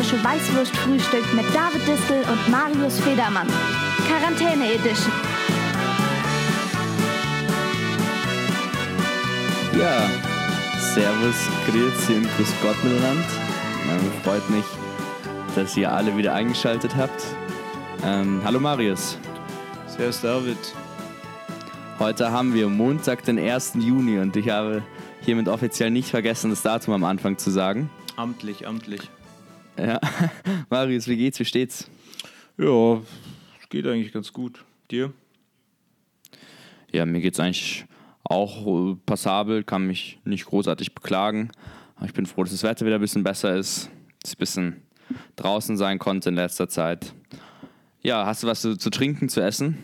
vegetarische Weißwurstfrühstück mit David Distel und Marius Federmann. Quarantäne Edition. Ja, Servus, Grüezi und Grüß Gott miteinander. Ähm, freut mich, dass ihr alle wieder eingeschaltet habt. Ähm, hallo Marius. Servus David. Heute haben wir Montag, den 1. Juni und ich habe hiermit offiziell nicht vergessen, das Datum am Anfang zu sagen. Amtlich, amtlich. Ja, Marius, wie geht's, wie steht's? Ja, geht eigentlich ganz gut. Dir? Ja, mir geht's eigentlich auch passabel, kann mich nicht großartig beklagen. Ich bin froh, dass das Wetter wieder ein bisschen besser ist, dass ich ein bisschen draußen sein konnte in letzter Zeit. Ja, hast du was zu, zu trinken, zu essen?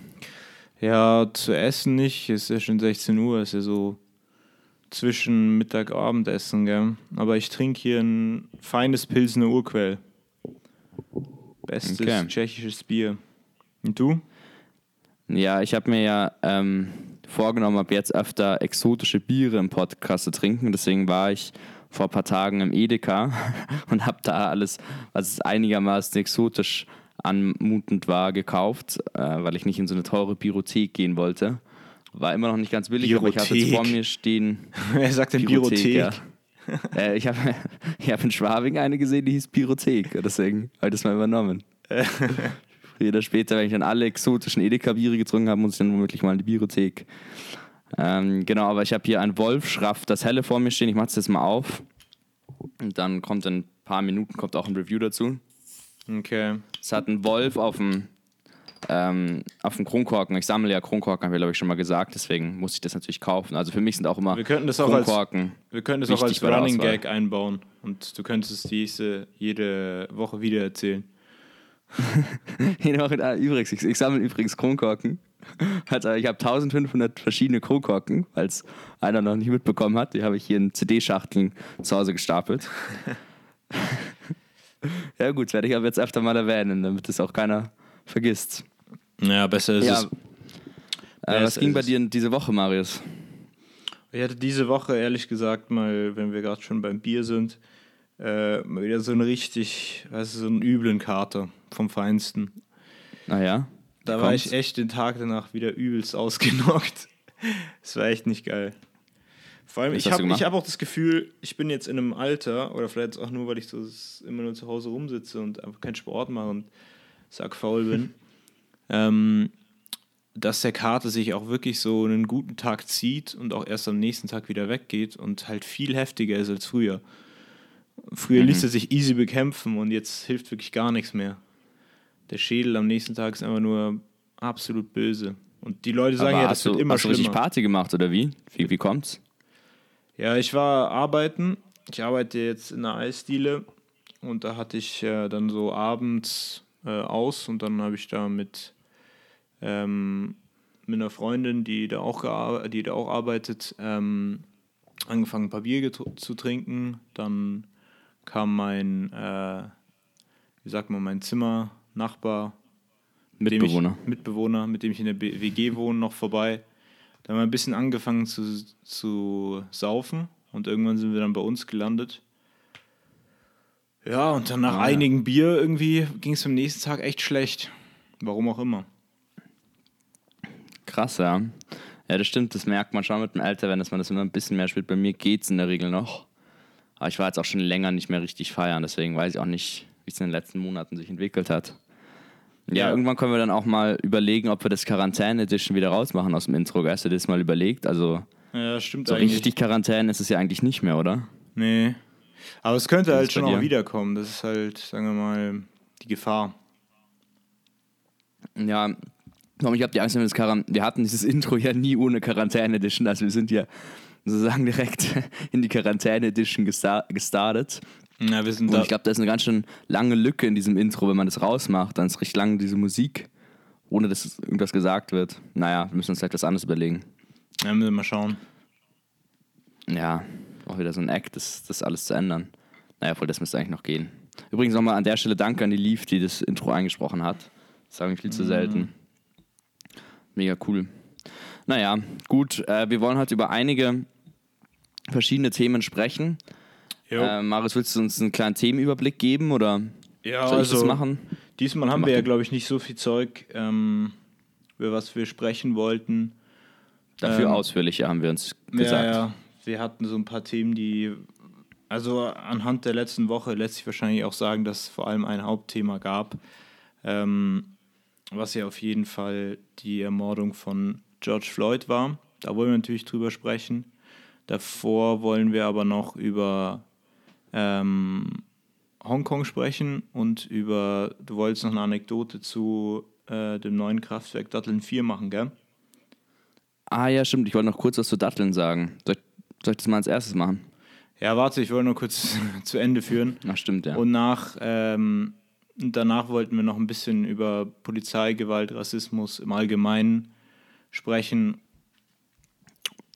Ja, zu essen nicht. Es ist ja schon 16 Uhr, ist ja so zwischen Mittag und Abendessen, gell? Aber ich trinke hier ein feines Pilsener Urquell. Bestes Okay. tschechisches Bier. Und du? Ja, ich habe mir ja ähm, vorgenommen, ab jetzt öfter exotische Biere im Podcast zu trinken. Deswegen war ich vor ein paar Tagen im Edeka und habe da alles, was einigermaßen exotisch anmutend war, gekauft, äh, weil ich nicht in so eine teure Biothek gehen wollte. War immer noch nicht ganz billig, aber ich habe jetzt Biothek? vor mir stehen. Wer sagt denn Biothek, Biothek? ja. äh, ich habe ich hab in Schwabing eine gesehen, die hieß Biothek. Deswegen habe ich das mal übernommen. Früher oder später, wenn ich dann alle exotischen Edeka-Biere getrunken habe, muss ich dann womöglich mal in die Biothek. Ähm, genau, aber ich habe hier ein Wolfschraff, das helle vor mir stehen. Ich mache es jetzt mal auf. Und dann kommt in ein paar Minuten kommt auch ein Review dazu. Okay. Es hat einen Wolf auf dem, ähm, auf dem Kronkorken. Ich sammle ja Kronkorken, habe ich glaube ich schon mal gesagt. Deswegen muss ich das natürlich kaufen. Also für mich sind auch immer Wir könnten das auch als, Kronkorken. wir könnten das auch als Running. Gag einbauen. Und du könntest es diese, jede Woche wieder erzählen. Jede Woche, ah, übrigens, ich, ich sammle übrigens Kronkorken. Also ich habe 1500 verschiedene Kronkorken, weil es einer noch nicht mitbekommen hat. Die habe ich hier in CD-Schachteln zu Hause gestapelt. ja gut, werde ich aber jetzt öfter mal erwähnen, damit es auch keiner vergisst. Ja, besser ist Ja, es. äh, was ging bei es. dir diese Woche, Marius? Ich hatte diese Woche, ehrlich gesagt, mal, wenn wir gerade schon beim Bier sind, äh, mal wieder so einen richtig, weißt du, so einen üblen Kater vom Feinsten. Naja. Da war ich echt den Tag danach wieder übelst ausgenockt. Das war echt nicht geil. Vor allem, Was ich habe hab auch das Gefühl, ich bin jetzt in einem Alter, oder vielleicht auch nur, weil ich so immer nur zu Hause rumsitze und einfach keinen Sport mache und sackfaul bin, ähm, dass der Kater sich auch wirklich so einen guten Tag zieht und auch erst am nächsten Tag wieder weggeht und halt viel heftiger ist als früher. Früher Mhm. ließ er sich easy bekämpfen und jetzt hilft wirklich gar nichts mehr. Der Schädel am nächsten Tag ist einfach nur absolut böse. Und die Leute sagen Aber ja, hast das du, wird immer hast du richtig schlimmer. Party gemacht oder wie? Wie, wie kommt's? Ja, ich war arbeiten. Ich arbeite jetzt in einer Eisdiele und da hatte ich äh, dann so abends äh, aus und dann habe ich da mit, ähm, mit einer Freundin, die da auch, die da auch arbeitet, ähm, angefangen, ein paar Bier zu trinken. Dann kam mein, äh, wie sagt man, mein Zimmernachbar, mit dem Mitbewohner. Ich, Mitbewohner, mit dem ich in der B WG wohne, noch vorbei. Da haben wir ein bisschen angefangen zu, zu saufen und irgendwann sind wir dann bei uns gelandet. Ja, und dann nach ja. einigen Bier irgendwie ging es am nächsten Tag echt schlecht. Warum auch immer. Krass, ja. Ja, das stimmt, das merkt man schon mit dem Alter, wenn das man das immer ein bisschen mehr spielt. Bei mir geht's in der Regel noch. Aber ich war jetzt auch schon länger nicht mehr richtig feiern, deswegen weiß ich auch nicht, wie es in den letzten Monaten sich entwickelt hat. Ja, Ja. irgendwann können wir dann auch mal überlegen, ob wir das Quarantäne-Edition wieder rausmachen aus dem Intro. Hast du dir das mal überlegt? Also, Ja, stimmt so eigentlich. richtig Quarantäne ist es ja eigentlich nicht mehr, oder? Nee. Aber es könnte halt schon auch wiederkommen. Das ist halt, sagen wir mal, die Gefahr. Ja, ich habe die Angst, wir das Quarant wir hatten dieses Intro ja nie ohne Quarantäne-Edition. Also wir sind ja sozusagen direkt in die Quarantäne-Edition gesta gestartet. Ja, wir sind Und da. ich glaube, da ist eine ganz schön lange Lücke in diesem Intro, wenn man das rausmacht. Dann ist richtig lang diese Musik, ohne dass irgendwas gesagt wird. Naja, wir müssen uns vielleicht was anderes überlegen. Ja, müssen wir mal schauen. Ja, auch wieder so ein Act, das, das alles zu ändern. Naja, voll, das müsste eigentlich noch gehen. Übrigens nochmal an der Stelle Danke an die Leaf, die das Intro eingesprochen hat. Das sage ich viel zu selten. Mega cool. Naja, gut, äh, wir wollen heute über einige verschiedene Themen sprechen. Äh, Marius, willst du uns einen kleinen Themenüberblick geben oder Ja, Soll ich das also machen? diesmal haben wir ja, glaube ich, nicht so viel Zeug, ähm, über was wir sprechen wollten. Dafür Ähm, ausführlicher haben wir uns gesagt. Ja, ja. Wir hatten so ein paar Themen, die, also anhand der letzten Woche lässt sich wahrscheinlich auch sagen, dass es vor allem ein Hauptthema gab, ähm, was ja auf jeden Fall die Ermordung von George Floyd war. Da wollen wir natürlich drüber sprechen. Davor wollen wir aber noch über ähm, Hongkong sprechen und über, du wolltest noch eine Anekdote zu äh, dem neuen Kraftwerk Datteln 4 machen, gell? Ah ja, stimmt. Ich wollte noch kurz was zu Datteln sagen. Soll ich, soll ich das mal als erstes machen? Ja, warte, ich wollte nur kurz zu Ende führen. Ach, stimmt, ja. Und nach, ähm, danach wollten wir noch ein bisschen über Polizeigewalt, Rassismus im Allgemeinen sprechen.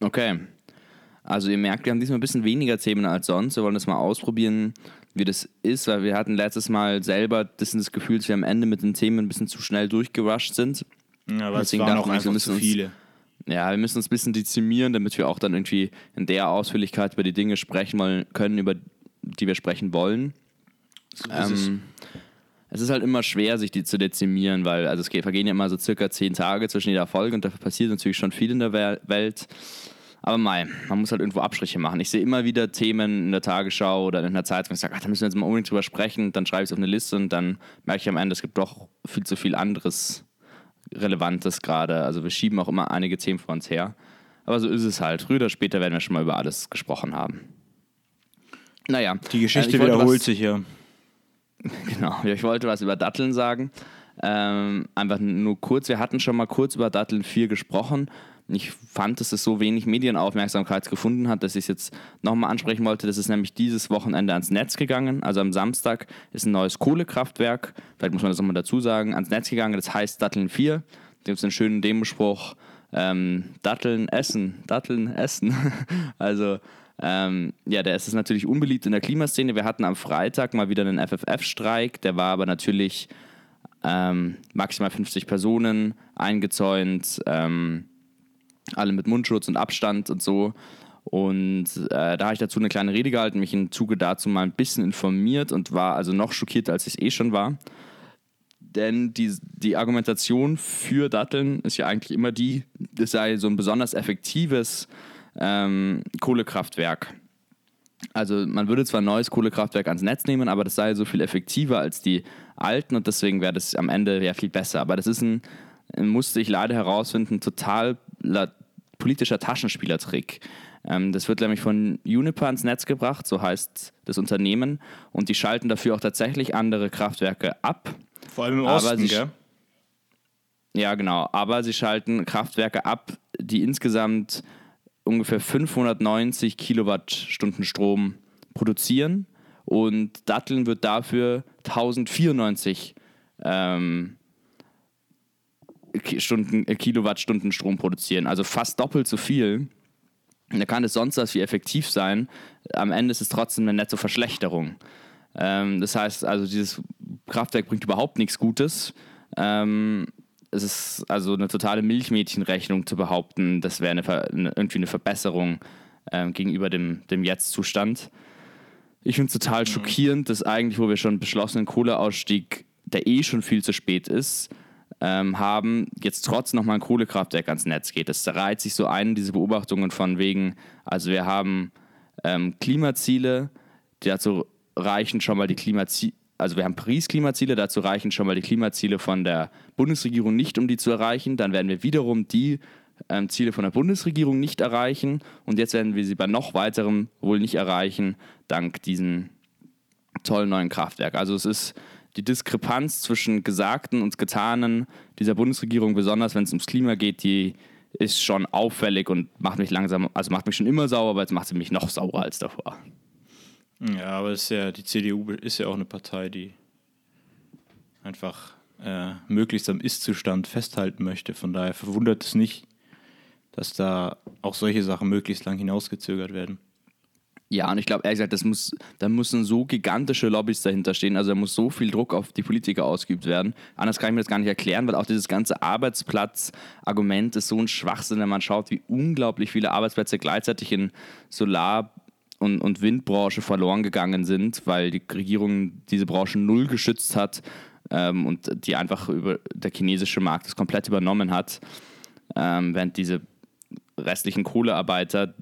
Okay. Also ihr merkt, wir haben diesmal ein bisschen weniger Themen als sonst. Wir wollen das mal ausprobieren, wie das ist, weil wir hatten letztes Mal selber das, das Gefühl, dass wir am Ende mit den Themen ein bisschen zu schnell durchgerusht sind. Ja, weil es Deswegen waren dachten auch einfach zu uns- viele. Ja, wir müssen uns ein bisschen dezimieren, damit wir auch dann irgendwie in der Ausführlichkeit über die Dinge sprechen wollen, können, über die wir sprechen wollen. So ist es. Ähm, es ist halt immer schwer, sich die zu dezimieren, weil also es vergehen ja immer so circa zehn Tage zwischen jeder Folge und dafür passiert natürlich schon viel in der Wel- Welt. Aber mei, man muss halt irgendwo Abstriche machen. Ich sehe immer wieder Themen in der Tagesschau oder in der Zeitung, ich sage, ach, da müssen wir jetzt mal unbedingt drüber sprechen, dann schreibe ich es auf eine Liste und dann merke ich am Ende, es gibt doch viel zu viel anderes Relevantes gerade. Also wir schieben auch immer einige Themen vor uns her. Aber so ist es halt. Früher oder später werden wir schon mal über alles gesprochen haben. Naja. Die äh, Geschichte ich wollte wiederholt was- sich ja. Genau, ich wollte was über Datteln sagen. Ähm, einfach nur kurz, wir hatten schon mal kurz über Datteln 4 gesprochen. Ich fand, dass es so wenig Medienaufmerksamkeit gefunden hat, dass ich es jetzt nochmal ansprechen wollte. Das ist nämlich dieses Wochenende ans Netz gegangen. Also am Samstag ist ein neues Kohlekraftwerk, vielleicht muss man das nochmal dazu sagen, ans Netz gegangen. Das heißt Datteln 4. Da gibt es einen schönen Demospruch, ähm, Datteln essen, Datteln essen. also ähm, ja, der ist natürlich unbeliebt in der Klimaszene. Wir hatten am Freitag mal wieder einen FFF-Streik, der war aber natürlich ähm, maximal 50 Personen eingezäunt, ähm, alle mit Mundschutz und Abstand und so. Und äh, da habe ich dazu eine kleine Rede gehalten, mich im Zuge dazu mal ein bisschen informiert und war also noch schockierter, als ich es eh schon war. Denn die, die Argumentation für Datteln ist ja eigentlich immer die, es sei so ein besonders effektives ähm, Kohlekraftwerk. Also man würde zwar ein neues Kohlekraftwerk ans Netz nehmen, aber das sei so viel effektiver als die alten und deswegen wäre das am Ende ja viel besser. Aber das ist ein, musste ich leider herausfinden, total politischer Taschenspielertrick. Ähm, das wird nämlich von Uniper ans Netz gebracht, so heißt das Unternehmen, und die schalten dafür auch tatsächlich andere Kraftwerke ab. Vor allem im Aber Osten, gell? Ja, genau. Aber sie schalten Kraftwerke ab, die insgesamt ungefähr 590 Kilowattstunden Strom produzieren. Und Datteln wird dafür 1094 ähm, Stunden, äh, Kilowattstunden Strom produzieren. Also fast doppelt so viel. Da kann es sonst was wie effektiv sein. Am Ende ist es trotzdem eine nette Verschlechterung. Ähm, das heißt, also dieses Kraftwerk bringt überhaupt nichts Gutes. Ähm, es ist also eine totale Milchmädchenrechnung zu behaupten, das wäre eine, eine, irgendwie eine Verbesserung ähm, gegenüber dem, dem Jetzt-Zustand. Ich finde es total schockierend, dass eigentlich, wo wir schon beschlossenen Kohleausstieg, der eh schon viel zu spät ist, ähm, haben, jetzt trotzdem nochmal ein Kohlekraftwerk ans Netz geht. Das reiht sich so ein, diese Beobachtungen von wegen, also wir haben ähm, Klimaziele, dazu reichen schon mal die Klimaziele, also wir haben Paris-Klimaziele, dazu reichen schon mal die Klimaziele von der Bundesregierung nicht, um die zu erreichen. Dann werden wir wiederum die ähm, Ziele von der Bundesregierung nicht erreichen und jetzt werden wir sie bei noch weiterem wohl nicht erreichen, dank diesem tollen neuen Kraftwerk. Also es ist die Diskrepanz zwischen Gesagten und Getanen dieser Bundesregierung, besonders wenn es ums Klima geht, die ist schon auffällig und macht mich langsam, also macht mich schon immer sauer, aber jetzt macht sie mich noch saurer als davor. Ja, aber ist ja, die CDU ist ja auch eine Partei, die einfach äh, möglichst am Ist-Zustand festhalten möchte. Von daher verwundert es nicht, dass da auch solche Sachen möglichst lang hinausgezögert werden. Ja, und ich glaube, ehrlich gesagt, das muss, da müssen so gigantische Lobbys dahinter stehen. Also da muss so viel Druck auf die Politiker ausgeübt werden. Anders kann ich mir das gar nicht erklären, weil auch dieses ganze Arbeitsplatz-Argument ist so ein Schwachsinn, wenn man schaut, wie unglaublich viele Arbeitsplätze gleichzeitig in Solar- und, und Windbranche verloren gegangen sind, weil die Regierung diese Branche null geschützt hat ähm, und die einfach über der chinesische Markt das komplett übernommen hat, ähm, während diese restlichen Kohlearbeiter,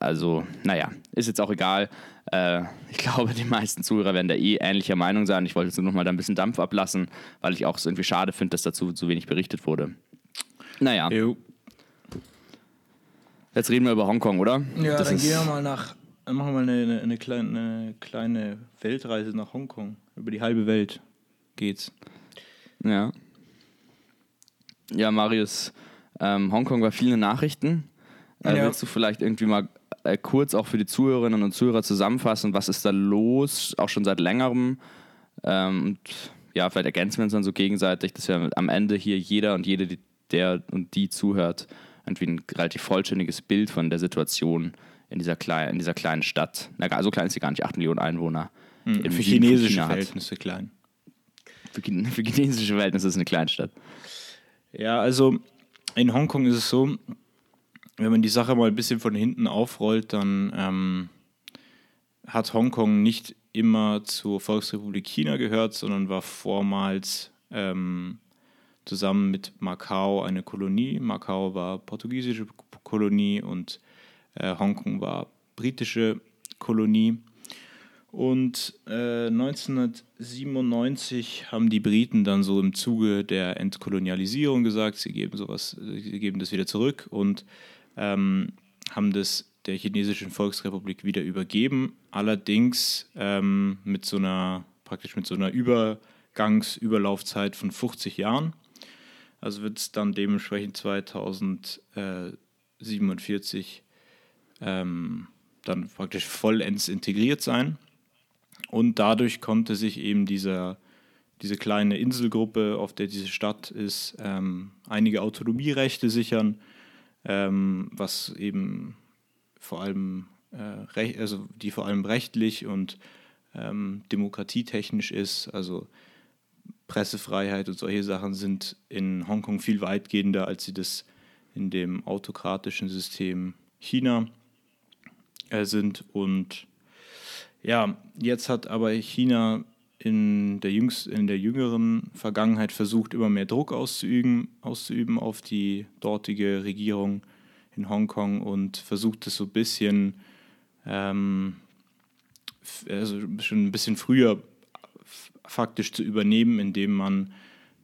also naja, ist jetzt auch egal. Äh, ich glaube, die meisten Zuhörer werden da eh ähnlicher Meinung sein. Ich wollte jetzt nur noch mal da ein bisschen Dampf ablassen, weil ich auch es irgendwie schade finde, dass dazu zu wenig berichtet wurde. Naja. Jo. Jetzt reden wir über Hongkong, oder? Ja, das dann ist, gehen wir mal nach, dann machen wir mal eine, eine, eine, kleine, eine kleine Weltreise nach Hongkong. Über die halbe Welt geht's. Ja. Ja, Marius, ähm, Hongkong war viele Nachrichten. Äh, Ja. Willst du vielleicht irgendwie mal äh, kurz auch für die Zuhörerinnen und Zuhörer zusammenfassen, was ist da los, auch schon seit längerem? Ähm, und ja, vielleicht ergänzen wir uns dann so gegenseitig, dass wir am Ende hier jeder und jede, der und die zuhört, irgendwie ein relativ vollständiges Bild von der Situation in dieser, klei in dieser kleinen Stadt. Na, so klein ist sie gar nicht, 8 Millionen Einwohner. im Hm, Für chinesische China hat. Verhältnisse klein. Für, für chinesische Verhältnisse ist es eine Kleinstadt. Ja, also in Hongkong ist es so, wenn man die Sache mal ein bisschen von hinten aufrollt, dann ähm, hat Hongkong nicht immer zur Volksrepublik China gehört, sondern war vormals ähm, zusammen mit Macau eine Kolonie. Macau war portugiesische Kolonie und äh, Hongkong war britische Kolonie. Und äh, 1997 haben die Briten dann so im Zuge der Entkolonialisierung gesagt, sie geben sowas, sie geben das wieder zurück und ähm, haben das der chinesischen Volksrepublik wieder übergeben. Allerdings ähm, mit so einer praktisch mit so einer Übergangsüberlaufzeit von 50 Jahren. Also wird es dann dementsprechend 2047 ähm, dann praktisch vollends integriert sein. Und dadurch konnte sich eben dieser, diese kleine Inselgruppe, auf der diese Stadt ist, ähm, einige Autonomierechte sichern, ähm, was eben vor allem, äh, also die vor allem rechtlich und ähm, demokratietechnisch ist. Also Pressefreiheit und solche Sachen sind in Hongkong viel weitgehender, als sie das in dem autokratischen System China äh, sind. Und ja, jetzt hat aber China in der, jüngst, in der jüngeren Vergangenheit versucht, immer mehr Druck auszuüben, auszuüben auf die dortige Regierung in Hongkong und versucht es so ein bisschen, ähm, also schon ein bisschen früher faktisch zu übernehmen, indem man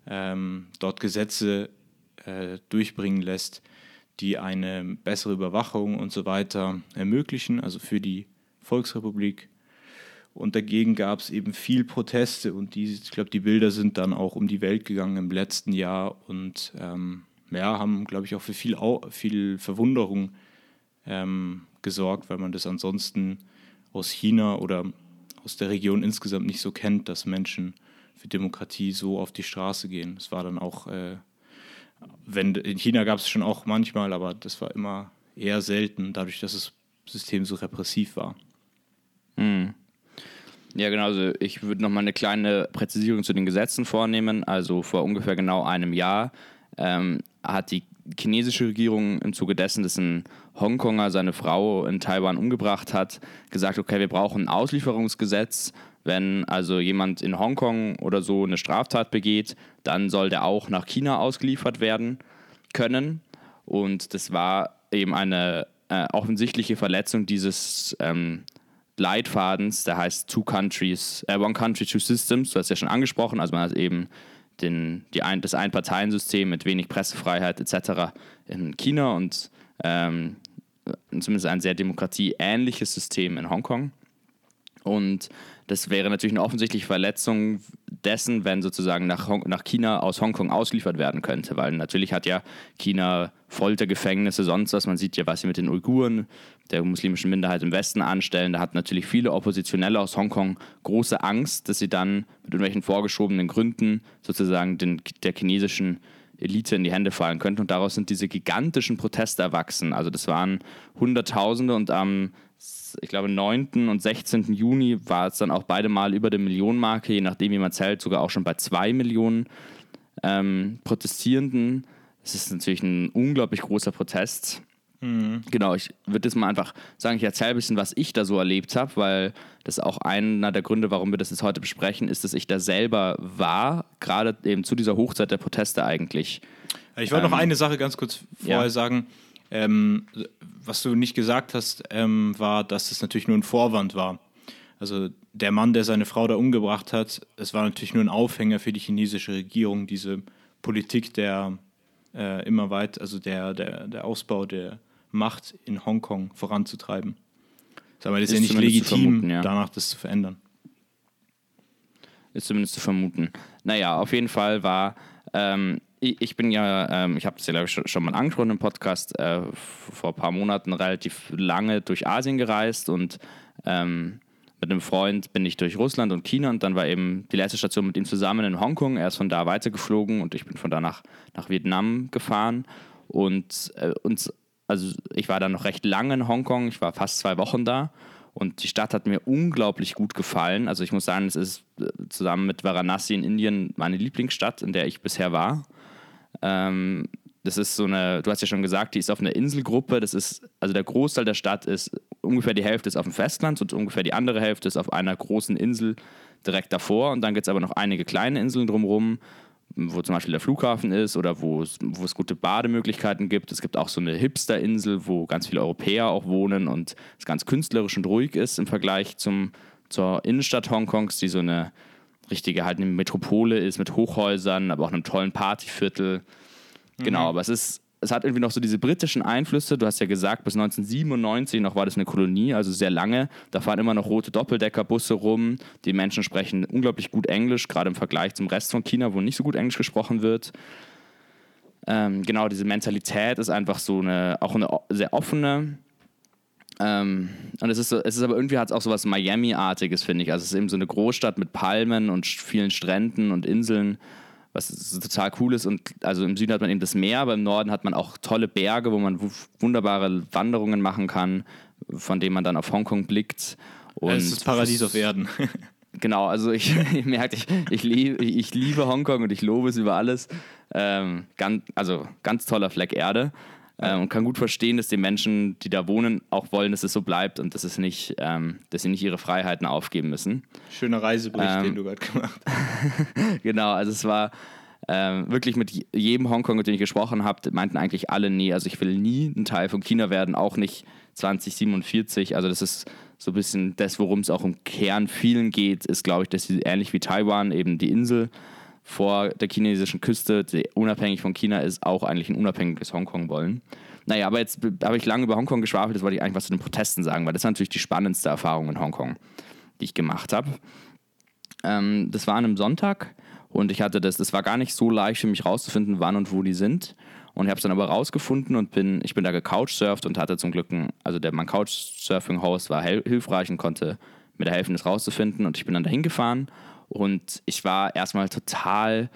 ähm, dort Gesetze äh, durchbringen lässt, die eine bessere Überwachung und so weiter ermöglichen, also für die Volksrepublik. Und dagegen gab es eben viel Proteste und die, ich glaube, die Bilder sind dann auch um die Welt gegangen im letzten Jahr und ähm, ja, haben, glaube ich, auch für viel, viel Verwunderung ähm, gesorgt, weil man das ansonsten aus China oder aus der Region insgesamt nicht so kennt, dass Menschen für Demokratie so auf die Straße gehen. Es war dann auch, äh, wenn in China gab es schon auch manchmal, aber das war immer eher selten, dadurch, dass das System so repressiv war. Ja, genau. Also ich würde noch mal eine kleine Präzisierung zu den Gesetzen vornehmen. Also vor ungefähr genau einem Jahr ähm, hat die chinesische Regierung im Zuge dessen, dass ein Hongkonger seine Frau in Taiwan umgebracht hat, gesagt, okay, wir brauchen ein Auslieferungsgesetz. Wenn also jemand in Hongkong oder so eine Straftat begeht, dann soll der auch nach China ausgeliefert werden können. Und das war eben eine äh, offensichtliche Verletzung dieses ähm, Leitfadens, der heißt Two Countries, äh, One Country, Two Systems, du hast ja schon angesprochen, also man hat eben den, die ein, das Einparteiensystem mit wenig Pressefreiheit etc. in China und ähm, zumindest ein sehr demokratieähnliches System in Hongkong. Und das wäre natürlich eine offensichtliche Verletzung dessen, wenn sozusagen nach, Hong nach China aus Hongkong ausgeliefert werden könnte. Weil natürlich hat ja China Foltergefängnisse, sonst was. Man sieht ja, was sie mit den Uiguren, der muslimischen Minderheit im Westen anstellen. Da hat natürlich viele Oppositionelle aus Hongkong große Angst, dass sie dann mit irgendwelchen vorgeschobenen Gründen sozusagen den, der chinesischen Elite in die Hände fallen könnten. Und daraus sind diese gigantischen Proteste erwachsen. Also das waren Hunderttausende und am, ich glaube, 9. und 16. Juni war es dann auch beide Mal über der Millionenmarke, je nachdem, wie man zählt, sogar auch schon bei zwei Millionen ähm, Protestierenden. Das ist natürlich ein unglaublich großer Protest. Genau, ich würde jetzt mal einfach sagen, ich erzähle ein bisschen, was ich da so erlebt habe, weil das auch einer der Gründe, warum wir das jetzt heute besprechen, ist, dass ich da selber war, gerade eben zu dieser Hochzeit der Proteste eigentlich. Ich wollte noch eine Sache ganz kurz vorher ja. sagen. Ähm, was du nicht gesagt hast, ähm, war, dass es natürlich nur ein Vorwand war. Also der Mann, der seine Frau da umgebracht hat, es war natürlich nur ein Aufhänger für die chinesische Regierung, diese Politik der äh, immer weit, also der, der, der Ausbau der Macht in Hongkong voranzutreiben. Aber das ist, Ist ja nicht legitim, vermuten, ja. danach das zu verändern. Ist zumindest zu vermuten. Naja, auf jeden Fall war, ähm, ich, bin ja, ähm, ich habe das ja, ich, schon, mal angesprochen im Podcast, äh, vor ein paar Monaten relativ lange durch Asien gereist und ähm, mit einem Freund bin ich durch Russland und China und dann war eben die letzte Station mit ihm zusammen in Hongkong. Er ist von da weitergeflogen und ich bin von da nach, nach Vietnam gefahren. Und äh, uns, also ich war dann noch recht lange in Hongkong, ich war fast zwei Wochen da und die Stadt hat mir unglaublich gut gefallen. Also ich muss sagen, es ist äh, zusammen mit Varanasi in Indien meine Lieblingsstadt, in der ich bisher war. Ähm, das ist so eine, du hast ja schon gesagt, die ist auf einer Inselgruppe. Das ist, also der Großteil der Stadt ist, ungefähr die Hälfte ist auf dem Festland und ungefähr die andere Hälfte ist auf einer großen Insel direkt davor. Und dann gibt es aber noch einige kleine Inseln drumherum, wo zum Beispiel der Flughafen ist oder wo es, gute Bademöglichkeiten gibt. Es gibt auch so eine Hipster-Insel, wo ganz viele Europäer auch wohnen und es ganz künstlerisch und ruhig ist im Vergleich zum, zur Innenstadt Hongkongs, die so eine richtige halt eine Metropole ist mit Hochhäusern, aber auch einem tollen Partyviertel. Genau, aber es ist, es hat irgendwie noch so diese britischen Einflüsse. Du hast ja gesagt, bis 1997 noch war das eine Kolonie, also sehr lange. Da fahren immer noch rote Doppeldeckerbusse rum. Die Menschen sprechen unglaublich gut Englisch, gerade im Vergleich zum Rest von China, wo nicht so gut Englisch gesprochen wird. Ähm, genau, diese Mentalität ist einfach so eine, auch eine sehr offene. Ähm, und es ist, so, es ist aber irgendwie hat es auch so was Miami-artiges, finde ich. Also es ist eben so eine Großstadt mit Palmen und vielen Stränden und Inseln, was total cool ist. Und also im Süden hat man eben das Meer, aber im Norden hat man auch tolle Berge, wo man wu- wunderbare Wanderungen machen kann, von denen man dann auf Hongkong blickt. Und es ist das Paradies auf Erden. Genau, also ich, ihr merkt, ich, ich, liebe, ich liebe Hongkong und ich lobe es über alles. Ähm, ganz, also ganz toller Fleck Erde. Ähm, und kann gut verstehen, dass die Menschen, die da wohnen, auch wollen, dass es so bleibt und dass, es nicht, ähm, dass sie nicht ihre Freiheiten aufgeben müssen. Schöner Reisebericht, Ähm, den du gerade gemacht hast. Genau, also es war ähm, wirklich mit je- jedem Hongkong, mit dem ich gesprochen habe, meinten eigentlich alle, nee, also ich will nie ein Teil von China werden, auch nicht 2047. Also das ist so ein bisschen das, worum es auch im Kern vielen geht, ist, glaube ich, dass sie ähnlich wie Taiwan eben die Insel vor der chinesischen Küste, die unabhängig von China ist, auch eigentlich ein unabhängiges Hongkong wollen. Naja, aber jetzt habe ich lange über Hongkong geschwafelt, das wollte ich eigentlich was zu den Protesten sagen, weil das ist natürlich die spannendste Erfahrung in Hongkong, die ich gemacht habe. Ähm, das war an einem Sonntag und ich hatte das, das war gar nicht so leicht für mich rauszufinden, wann und wo die sind. Und ich habe es dann aber rausgefunden und bin, ich bin da gecouchsurft und hatte zum Glück, ein, also der, mein Couchsurfing-Host war hilfreich und konnte mir da helfen, das rauszufinden. Und ich bin dann dahin gefahren und ich war erstmal total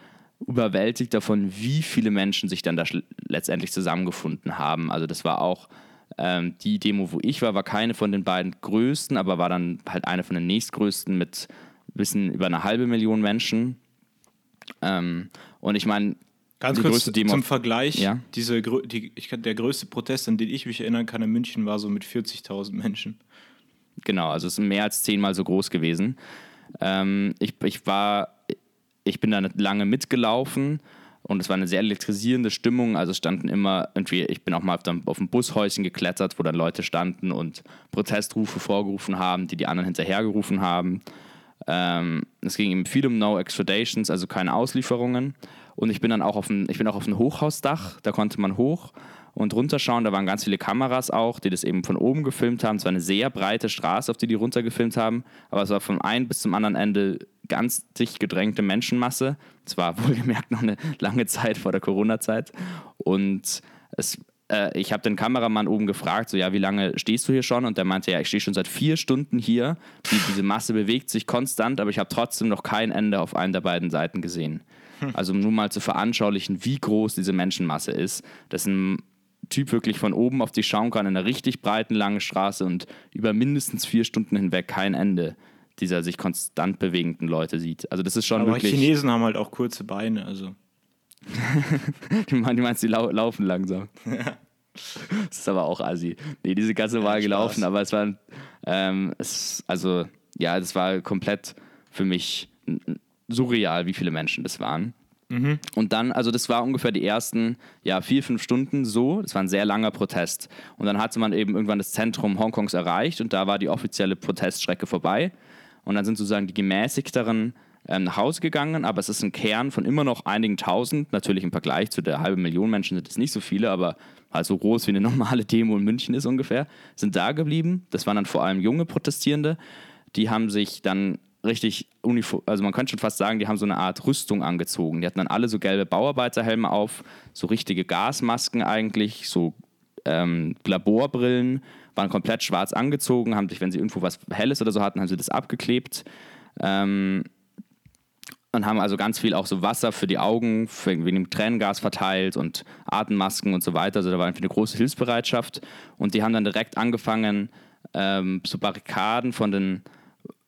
überwältigt davon, wie viele Menschen sich dann da letztendlich zusammengefunden haben. Also das war auch ähm, die Demo, wo ich war, war keine von den beiden größten, aber war dann halt eine von den nächstgrößten mit ein bisschen über eine halbe Million Menschen. Ähm, und ich meine, Ganz die kurz größte Demo- zum Vergleich. Ja. Diese, die, ich, der größte Protest, an den ich mich erinnern kann in München, war so mit 40.000 Menschen. Genau, also es ist mehr als zehnmal so groß gewesen. Ähm, ich, ich war, ich bin da lange mitgelaufen und es war eine sehr elektrisierende Stimmung. Also standen immer irgendwie, ich bin auch mal auf, dem, auf ein Bushäuschen geklettert, wo dann Leute standen und Protestrufe vorgerufen haben, die die anderen hinterhergerufen haben. Ähm, es ging eben viel um No Extradations, also keine Auslieferungen. Und ich bin dann auch auf ein, ich bin auch auf ein Hochhausdach, da konnte man hoch und runterschauen. Da waren ganz viele Kameras auch, die das eben von oben gefilmt haben. Es war eine sehr breite Straße, auf die die runtergefilmt haben, aber es war vom einen bis zum anderen Ende ganz dicht gedrängte Menschenmasse. Es war wohlgemerkt noch eine lange Zeit vor der Corona-Zeit. Und es, äh, ich habe den Kameramann oben gefragt, so ja, wie lange stehst du hier schon? Und der meinte, ja, ich stehe schon seit vier Stunden hier. Die, diese Masse bewegt sich konstant, aber ich habe trotzdem noch kein Ende auf einen der beiden Seiten gesehen. Also um nur mal zu veranschaulichen, wie groß diese Menschenmasse ist. Das ein Typ wirklich von oben auf dich schauen kann in einer richtig breiten, langen Straße und über mindestens vier Stunden hinweg kein Ende dieser sich konstant bewegenden Leute sieht. Also das ist schon Aber wirklich... Chinesen haben halt auch kurze Beine, also. Du meinst, die lau laufen langsam. das ist aber auch assi. Nee, diese ganze Wahl Ja, gelaufen, aber es war, ähm, es, also, ja, das war komplett für mich surreal, wie viele Menschen das waren. Und dann, also das war ungefähr die ersten, ja, vier, fünf Stunden so. Das war ein sehr langer Protest. Und dann hatte man eben irgendwann das Zentrum Hongkongs erreicht und da war die offizielle Proteststrecke vorbei. Und dann sind sozusagen die gemäßigteren ähm, nach Hause gegangen, aber es ist ein Kern von immer noch einigen tausend. Natürlich im Vergleich zu der halben Million Menschen sind es nicht so viele, aber halt so groß wie eine normale Demo in München ist ungefähr, sind da geblieben. Das waren dann vor allem junge Protestierende. Die haben sich dann richtig uniform, also man könnte schon fast sagen, die haben so eine Art Rüstung angezogen. Die hatten dann alle so gelbe Bauarbeiterhelme auf, so richtige Gasmasken eigentlich, so ähm, Laborbrillen, waren komplett schwarz angezogen, haben sich, wenn sie irgendwo was Helles oder so hatten, haben sie das abgeklebt. Ähm, und haben also ganz viel auch so Wasser für die Augen, wegen dem Tränengas verteilt und Atemmasken und so weiter. Also da war einfach eine große Hilfsbereitschaft. Und die haben dann direkt angefangen, ähm, so Barrikaden von den,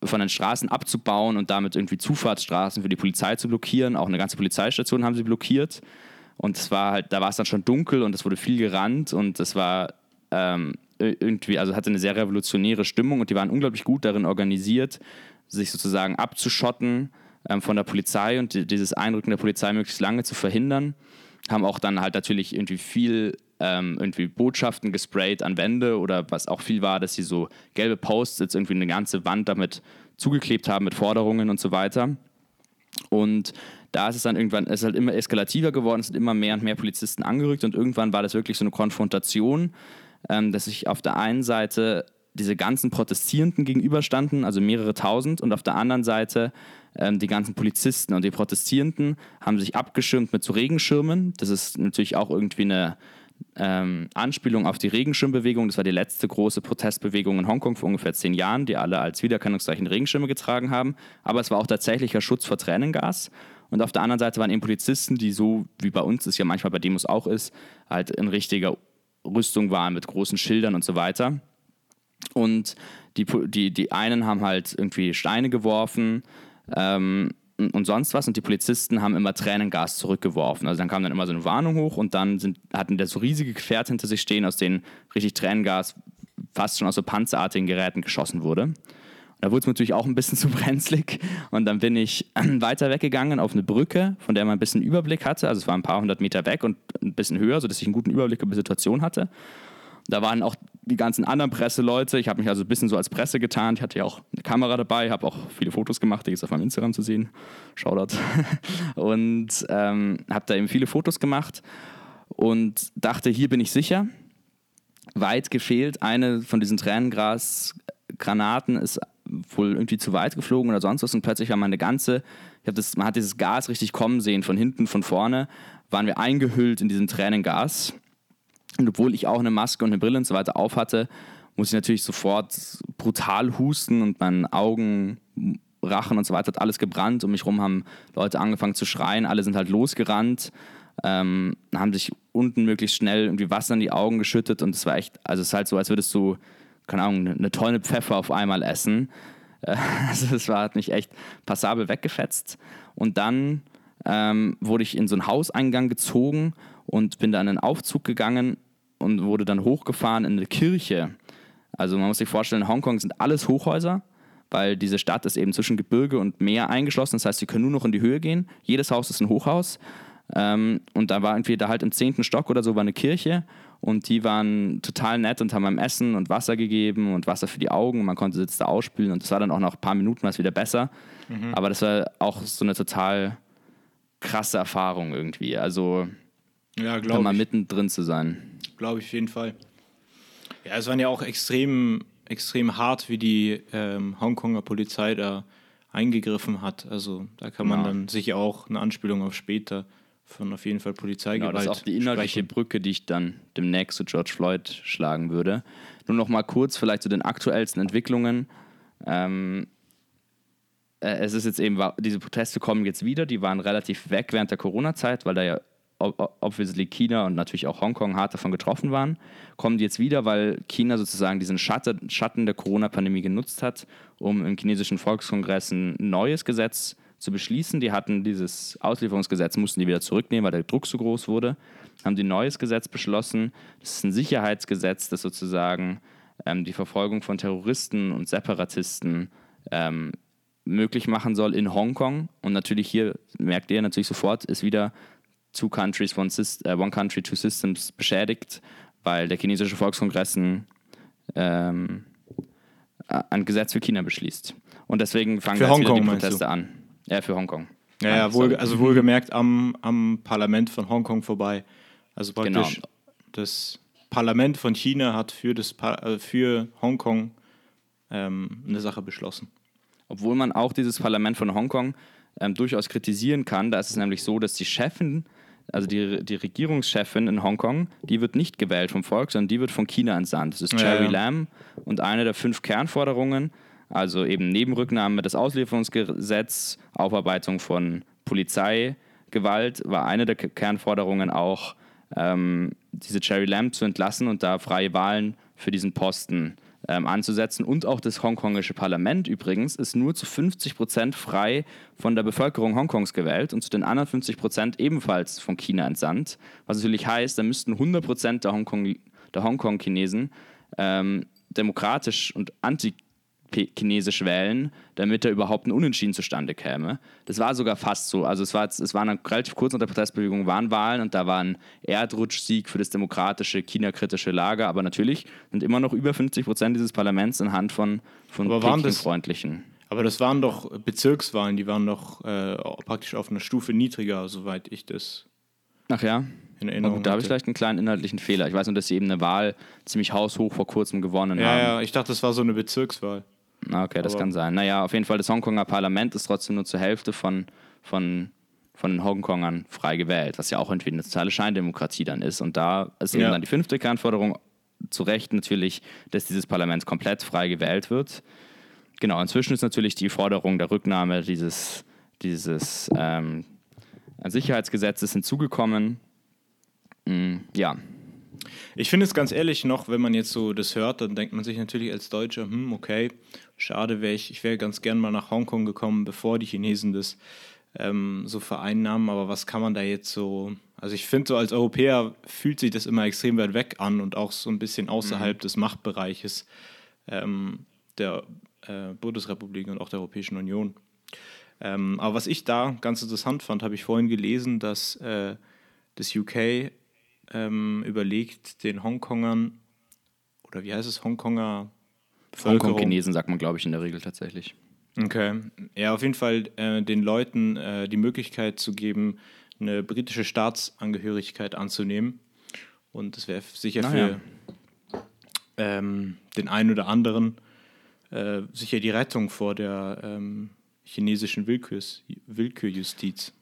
von den Straßen abzubauen und damit irgendwie Zufahrtsstraßen für die Polizei zu blockieren. Auch eine ganze Polizeistation haben sie blockiert. Und es war halt, da war es dann schon dunkel und es wurde viel gerannt und es war ähm, irgendwie, also hatte eine sehr revolutionäre Stimmung und die waren unglaublich gut darin organisiert, sich sozusagen abzuschotten ähm, von der Polizei und die, dieses Einrücken der Polizei möglichst lange zu verhindern. Haben auch dann halt natürlich irgendwie viel ähm, irgendwie Botschaften gesprayt an Wände oder was auch viel war, dass sie so gelbe Post-its irgendwie eine ganze Wand damit zugeklebt haben mit Forderungen und so weiter. Und da ist es dann irgendwann, es ist halt immer eskalativer geworden, es sind immer mehr und mehr Polizisten angerückt und irgendwann war das wirklich so eine Konfrontation, ähm, dass sich auf der einen Seite diese ganzen Protestierenden gegenüberstanden, also mehrere tausend, und auf der anderen Seite ähm, die ganzen Polizisten. Und die Protestierenden haben sich abgeschirmt mit so Regenschirmen. Das ist natürlich auch irgendwie eine ähm, Anspielung auf die Regenschirmbewegung. Das war die letzte große Protestbewegung in Hongkong vor ungefähr zehn Jahren, die alle als Wiedererkennungszeichen Regenschirme getragen haben. Aber es war auch tatsächlicher Schutz vor Tränengas. Und auf der anderen Seite waren eben Polizisten, die so, wie bei uns es ja manchmal bei Demos auch ist, halt in richtiger Rüstung waren mit großen Schildern und so weiter. Und die, die, die einen haben halt irgendwie Steine geworfen ähm, und sonst was und die Polizisten haben immer Tränengas zurückgeworfen. Also dann kam dann immer so eine Warnung hoch und dann sind, hatten der so riesige Gefährt hinter sich stehen, aus denen richtig Tränengas fast schon aus so panzerartigen Geräten geschossen wurde. Da wurde es natürlich auch ein bisschen zu brenzlig und dann bin ich weiter weggegangen auf eine Brücke, von der man ein bisschen Überblick hatte. Also es war ein paar hundert Meter weg und ein bisschen höher, sodass ich einen guten Überblick über die Situation hatte. Da waren auch die ganzen anderen Presseleute. Ich habe mich also ein bisschen so als Presse getan. Ich hatte ja auch eine Kamera dabei, habe auch viele Fotos gemacht, die ist auf meinem Instagram zu sehen. Shoutout. Und ähm, habe da eben viele Fotos gemacht und dachte, hier bin ich sicher. Weit gefehlt. Eine von diesen Tränengrasgranaten ist wohl irgendwie zu weit geflogen oder sonst was und plötzlich war meine ganze, ich das, man hat dieses Gas richtig kommen sehen, von hinten, von vorne, waren wir eingehüllt in diesem Tränengas. Und obwohl ich auch eine Maske und eine Brille und so weiter auf hatte, muss ich natürlich sofort brutal husten und meinen Augen, Rachen und so weiter hat alles gebrannt. Um mich rum haben Leute angefangen zu schreien, alle sind halt losgerannt, ähm, haben sich unten möglichst schnell irgendwie Wasser in die Augen geschüttet und es war echt, also es ist halt so, als würdest du, keine Ahnung, eine Tonne Pfeffer auf einmal essen. Also es war, hat mich echt passabel weggefetzt. Und dann ähm, wurde ich in so einen Hauseingang gezogen und bin dann in einen Aufzug gegangen und wurde dann hochgefahren in eine Kirche. Also man muss sich vorstellen, in Hongkong sind alles Hochhäuser, weil diese Stadt ist eben zwischen Gebirge und Meer eingeschlossen. Das heißt, sie können nur noch in die Höhe gehen. Jedes Haus ist ein Hochhaus. Ähm, und da war irgendwie da halt im zehnten Stock oder so war eine Kirche und die waren total nett und haben einem Essen und Wasser gegeben und Wasser für die Augen. Man konnte sich da ausspülen und das war dann auch nach ein paar Minuten was wieder besser. Aber das war auch so eine total krasse Erfahrung irgendwie. Also Ja, da glaube mal ich. mittendrin zu sein. Glaube ich auf jeden Fall. Ja, es waren ja auch extrem, extrem hart, wie die ähm, Hongkonger Polizei da eingegriffen hat. Also da kann man Ja. dann sicher auch eine Anspielung auf später von auf jeden Fall Genau, Polizeigewalt das ist auch die inhaltliche sprechen. Brücke, die ich dann demnächst zu George Floyd schlagen würde. Nur noch mal kurz vielleicht zu den aktuellsten Entwicklungen. Ähm, äh, es ist jetzt eben, diese Proteste kommen jetzt wieder, die waren relativ weg während der Corona-Zeit, weil da ja ob- ob- obviously China und natürlich auch Hongkong hart davon getroffen waren, kommen die jetzt wieder, weil China sozusagen diesen Schatten, Schatten der Corona-Pandemie genutzt hat, um im chinesischen Volkskongress ein neues Gesetz zu beschließen. Die hatten dieses Auslieferungsgesetz, mussten die wieder zurücknehmen, weil der Druck so groß wurde. Haben die ein neues Gesetz beschlossen. Das ist ein Sicherheitsgesetz, das sozusagen ähm, die Verfolgung von Terroristen und Separatisten ähm, möglich machen soll in Hongkong. Und natürlich hier merkt ihr natürlich sofort, ist wieder Two Countries, One, äh, one Country, Two Systems beschädigt, weil der chinesische Volkskongress ein, ähm, ein Gesetz für China beschließt. Und deswegen fangen für jetzt Hongkong, wieder die Proteste an. Ja, für Hongkong. Ja, ja, ja wohl, also wohlgemerkt am, am Parlament von Hongkong vorbei. Also praktisch genau. das Parlament von China hat für, das, äh, für Hongkong ähm, eine Sache beschlossen. Obwohl man auch dieses Parlament von Hongkong ähm, durchaus kritisieren kann. Da ist es nämlich so, dass die Chefin, also die, die Regierungschefin in Hongkong, die wird nicht gewählt vom Volk, sondern die wird von China entsandt. Das ist Cherry ja, ja. Lam und eine der fünf Kernforderungen, also eben Nebenrücknahme des Auslieferungsgesetzes, Aufarbeitung von Polizeigewalt, war eine der Kernforderungen auch, ähm, diese Cherry Lam zu entlassen und da freie Wahlen für diesen Posten ähm, anzusetzen. Und auch das hongkongische Parlament übrigens ist nur zu 50 Prozent frei von der Bevölkerung Hongkongs gewählt und zu den anderen 50 Prozent ebenfalls von China entsandt. Was natürlich heißt, da müssten 100 Prozent der Hongkong-Chinesen ähm, demokratisch und anti Chinesisch wählen, damit da überhaupt ein Unentschieden zustande käme. Das war sogar fast so. Also es, war, es waren relativ kurz nach der Protestbewegung waren Wahlen und da war ein Erdrutschsieg für das demokratische, China-kritische Lager. Aber natürlich sind immer noch über 50 Prozent dieses Parlaments in Hand von, von freundlichen Aber das waren doch Bezirkswahlen, die waren doch äh, praktisch auf einer Stufe niedriger, soweit ich das. Ach ja. In Erinnerung gut, da habe ich vielleicht einen kleinen inhaltlichen Fehler. Ich weiß nur, dass sie eben eine Wahl ziemlich haushoch vor kurzem gewonnen ja, haben. Ja, ich dachte, das war so eine Bezirkswahl. Okay, das Aber kann sein. Naja, auf jeden Fall, das Hongkonger Parlament ist trotzdem nur zur Hälfte von, von, von den Hongkongern frei gewählt, was ja auch irgendwie eine totale Scheindemokratie dann ist. Und da ist eben ja. dann die fünfte Kernforderung zu Recht natürlich, dass dieses Parlament komplett frei gewählt wird. Genau, inzwischen ist natürlich die Forderung der Rücknahme dieses, dieses ähm, Sicherheitsgesetzes hinzugekommen. Mm, ja, ich finde es ganz ehrlich noch, wenn man jetzt so das hört, dann denkt man sich natürlich als Deutscher, hm, okay, schade wäre ich, ich wäre ganz gern mal nach Hongkong gekommen, bevor die Chinesen das ähm, so vereinnahmen, aber was kann man da jetzt so, also ich finde so als Europäer fühlt sich das immer extrem weit weg an und auch so ein bisschen außerhalb mhm. des Machtbereiches ähm, der äh, Bundesrepublik und auch der Europäischen Union. Ähm, aber was ich da ganz interessant fand, habe ich vorhin gelesen, dass äh, das UK ähm, überlegt, den Hongkongern, oder wie heißt es, Hongkonger Hongkong-Chinesen sagt man, glaube ich, in der Regel tatsächlich. Okay. Ja, auf jeden Fall äh, den Leuten äh, die Möglichkeit zu geben, eine britische Staatsangehörigkeit anzunehmen. Und das wäre sicher naja. für ähm, den einen oder anderen äh, sicher die Rettung vor der ähm, chinesischen Willkürs Willkürjustiz.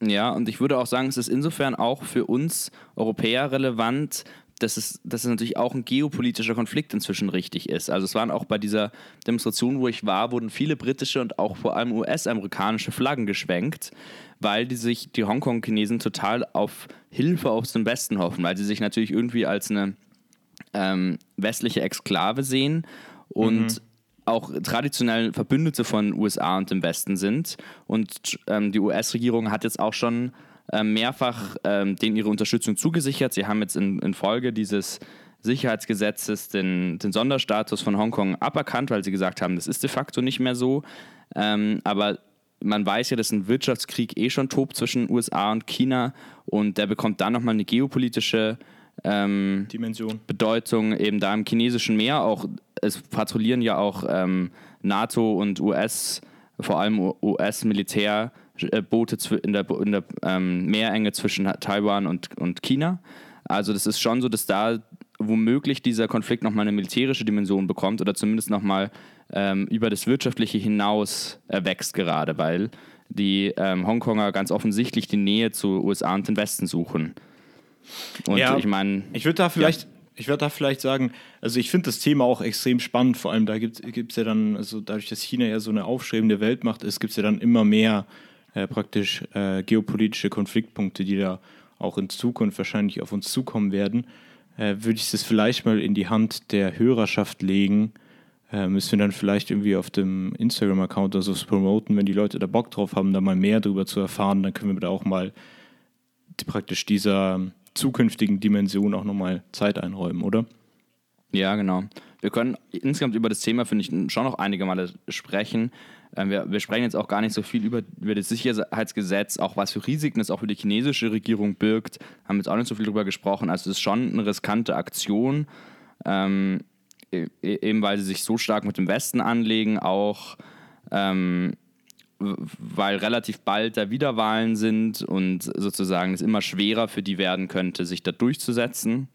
Ja, und ich würde auch sagen, es ist insofern auch für uns Europäer relevant, dass es, dass es natürlich auch ein geopolitischer Konflikt inzwischen richtig ist. Also es waren auch bei dieser Demonstration, wo ich war, wurden viele britische und auch vor allem US-amerikanische Flaggen geschwenkt, weil die sich, die Hongkong-Chinesen total auf Hilfe aus dem Westen hoffen, weil sie sich natürlich irgendwie als eine ähm, westliche Exklave sehen und mhm auch traditionell Verbündete von USA und dem Westen sind. Und ähm, die US-Regierung hat jetzt auch schon äh, mehrfach ähm, denen ihre Unterstützung zugesichert. Sie haben jetzt in, in Folge dieses Sicherheitsgesetzes den, den, Sonderstatus von Hongkong aberkannt, weil sie gesagt haben, das ist de facto nicht mehr so. Ähm, aber man weiß ja, dass ein Wirtschaftskrieg eh schon tobt zwischen USA und China und der bekommt dann nochmal eine geopolitische ähm, Dimension. Bedeutung eben da im chinesischen Meer. Auch es patrouillieren ja auch ähm, NATO und US, vor allem US-Militärboote in der, in der ähm, Meerenge zwischen Taiwan und, und China. Also das ist schon so, dass da womöglich dieser Konflikt nochmal eine militärische Dimension bekommt oder zumindest nochmal ähm, über das Wirtschaftliche hinaus erwächst gerade, weil die ähm, Hongkonger ganz offensichtlich die Nähe zu USA und den Westen suchen. Und ja, ich meine. Ich würde da vielleicht. Ja. Ich würde da vielleicht sagen, also ich finde das Thema auch extrem spannend, vor allem da gibt es ja dann, also dadurch, dass China ja so eine aufstrebende Weltmacht ist, gibt es ja dann immer mehr äh, praktisch äh, geopolitische Konfliktpunkte, die da auch in Zukunft wahrscheinlich auf uns zukommen werden. Äh, würde ich das vielleicht mal in die Hand der Hörerschaft legen, äh, müssen wir dann vielleicht irgendwie auf dem Instagram-Account oder so promoten, wenn die Leute da Bock drauf haben, da mal mehr darüber zu erfahren, dann können wir da auch mal die, praktisch dieser zukünftigen Dimension auch nochmal Zeit einräumen, oder? Ja, genau. Wir können insgesamt über das Thema, finde ich, schon noch einige Male sprechen. Ähm, wir, wir, sprechen jetzt auch gar nicht so viel über, über das Sicherheitsgesetz, auch was für Risiken es auch für die chinesische Regierung birgt. Haben jetzt auch nicht so viel darüber gesprochen. Also es ist schon eine riskante Aktion, ähm, e, e, eben weil sie sich so stark mit dem Westen anlegen, auch ähm, weil relativ bald da Wiederwahlen sind und sozusagen es immer schwerer für die werden könnte, sich da durchzusetzen.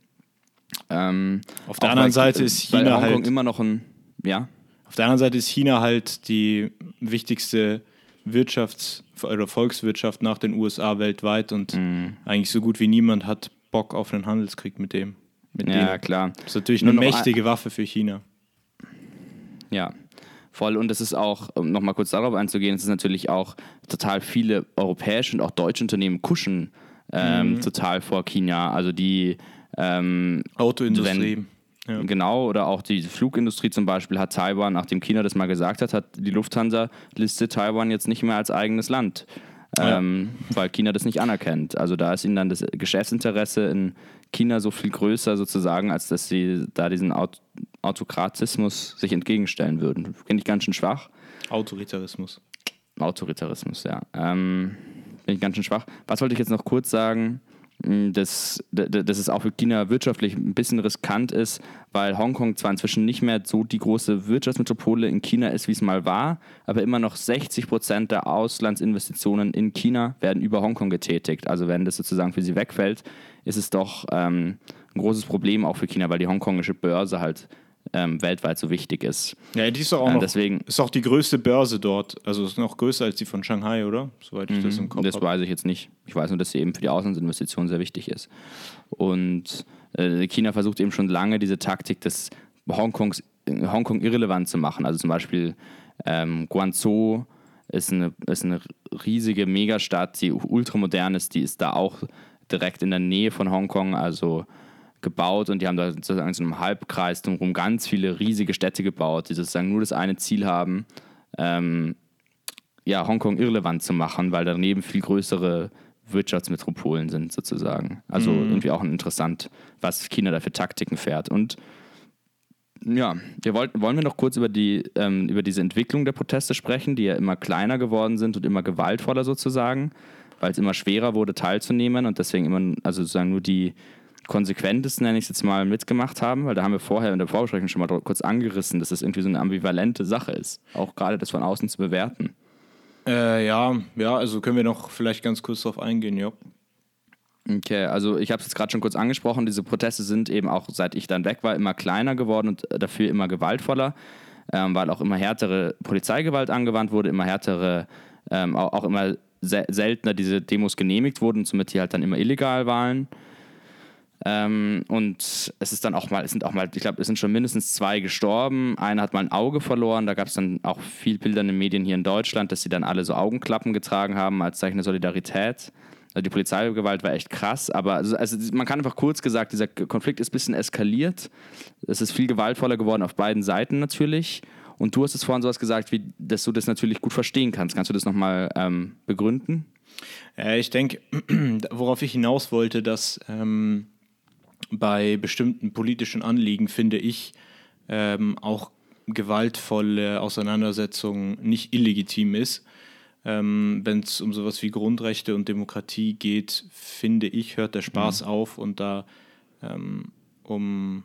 Ähm, Auf der anderen Seite ist China halt immer noch ein, ja. Auf der anderen Seite ist China halt die wichtigste Wirtschafts- oder Volkswirtschaft nach den USA weltweit und mm. eigentlich so gut wie niemand hat Bock auf einen Handelskrieg mit dem. Mit ja, denen. klar. Das ist natürlich eine mächtige Waffe für China. Ja, voll. Und es ist auch, um nochmal kurz darauf einzugehen, es ist natürlich auch total viele europäische und auch deutsche Unternehmen kuschen ähm, mhm. total vor China. Also die ähm, Autoindustrie. Ja. Genau, oder auch die Flugindustrie zum Beispiel hat Taiwan, nachdem China das mal gesagt hat, hat die Lufthansa listet Taiwan jetzt nicht mehr als eigenes Land, ähm, ja. weil China das nicht anerkennt. Also da ist ihnen dann das Geschäftsinteresse in China so viel größer sozusagen, als dass sie da diesen Aut Autokratismus sich entgegenstellen würden. Finde ich ganz schön schwach. Autoritarismus. Autoritarismus, ja. Ähm, Finde ich ganz schön schwach. Was wollte ich jetzt noch kurz sagen? Hm, dass, dass es auch für China wirtschaftlich ein bisschen riskant ist, weil Hongkong zwar inzwischen nicht mehr so die große Wirtschaftsmetropole in China ist, wie es mal war, aber immer noch 60 Prozent der Auslandsinvestitionen in China werden über Hongkong getätigt. Also wenn das sozusagen für sie wegfällt, ist es doch ähm, ein großes Problem auch für China, weil die hongkongische Börse halt ähm, weltweit so wichtig ist. Ja, die ist auch, äh, noch, deswegen, ist auch die größte Börse dort. Also ist noch größer als die von Shanghai, oder? Soweit ich das mhm, im Kopf habe. Das hab. weiß ich jetzt nicht. Ich weiß nur, dass sie eben für die Auslandsinvestitionen sehr wichtig ist. Und äh, China versucht eben schon lange diese Taktik des Hongkongs, Hongkong irrelevant zu machen. Also zum Beispiel ähm, Guangzhou ist eine, ist eine riesige Megastadt, die ultramodern ist, die ist da auch direkt in der Nähe von Hongkong, also gebaut und die haben da sozusagen in so einem Halbkreis drumherum ganz viele riesige Städte gebaut, die sozusagen nur das eine Ziel haben, ähm, ja, Hongkong irrelevant zu machen, weil daneben viel größere Wirtschaftsmetropolen sind sozusagen. Also mhm. irgendwie auch interessant, was China da für Taktiken fährt. Und ja, wir wollten, wollen wir noch kurz über, die, ähm, über diese Entwicklung der Proteste sprechen, die ja immer kleiner geworden sind und immer gewaltvoller sozusagen, weil es immer schwerer wurde teilzunehmen und deswegen immer, also sozusagen nur die konsequentesten, nenne ich es jetzt mal, mitgemacht haben, weil da haben wir vorher in der Vorbesprechung schon mal kurz angerissen, dass das irgendwie so eine ambivalente Sache ist, auch gerade das von außen zu bewerten. Äh, ja, ja, also können wir noch vielleicht ganz kurz darauf eingehen, ja. Okay, also ich habe es jetzt gerade schon kurz angesprochen, diese Proteste sind eben auch, seit ich dann weg war, immer kleiner geworden und dafür immer gewaltvoller, ähm, weil auch immer härtere Polizeigewalt angewandt wurde, immer härtere, ähm, auch, auch, immer se seltener diese Demos genehmigt wurden somit die halt dann immer illegal waren. Ähm, und es ist dann auch mal, es sind auch mal, ich glaube, es sind schon mindestens zwei gestorben. Einer hat mal ein Auge verloren. Da gab es dann auch viel Bilder in den Medien hier in Deutschland, dass sie dann alle so Augenklappen getragen haben als Zeichen der Solidarität. Also die Polizeigewalt war echt krass, aber also, also man kann einfach kurz gesagt, dieser Konflikt ist ein bisschen eskaliert. Es ist viel gewaltvoller geworden auf beiden Seiten natürlich. Und du hast es vorhin sowas gesagt, wie, dass du das natürlich gut verstehen kannst. Kannst du das nochmal ähm, begründen? Ja, ich denke, worauf ich hinaus wollte, dass ähm, bei bestimmten politischen Anliegen, finde ich, ähm, auch gewaltvolle Auseinandersetzung nicht illegitim ist. Ähm, Wenn es um sowas wie Grundrechte und Demokratie geht, finde ich, hört der Spaß mhm. auf und da ähm, um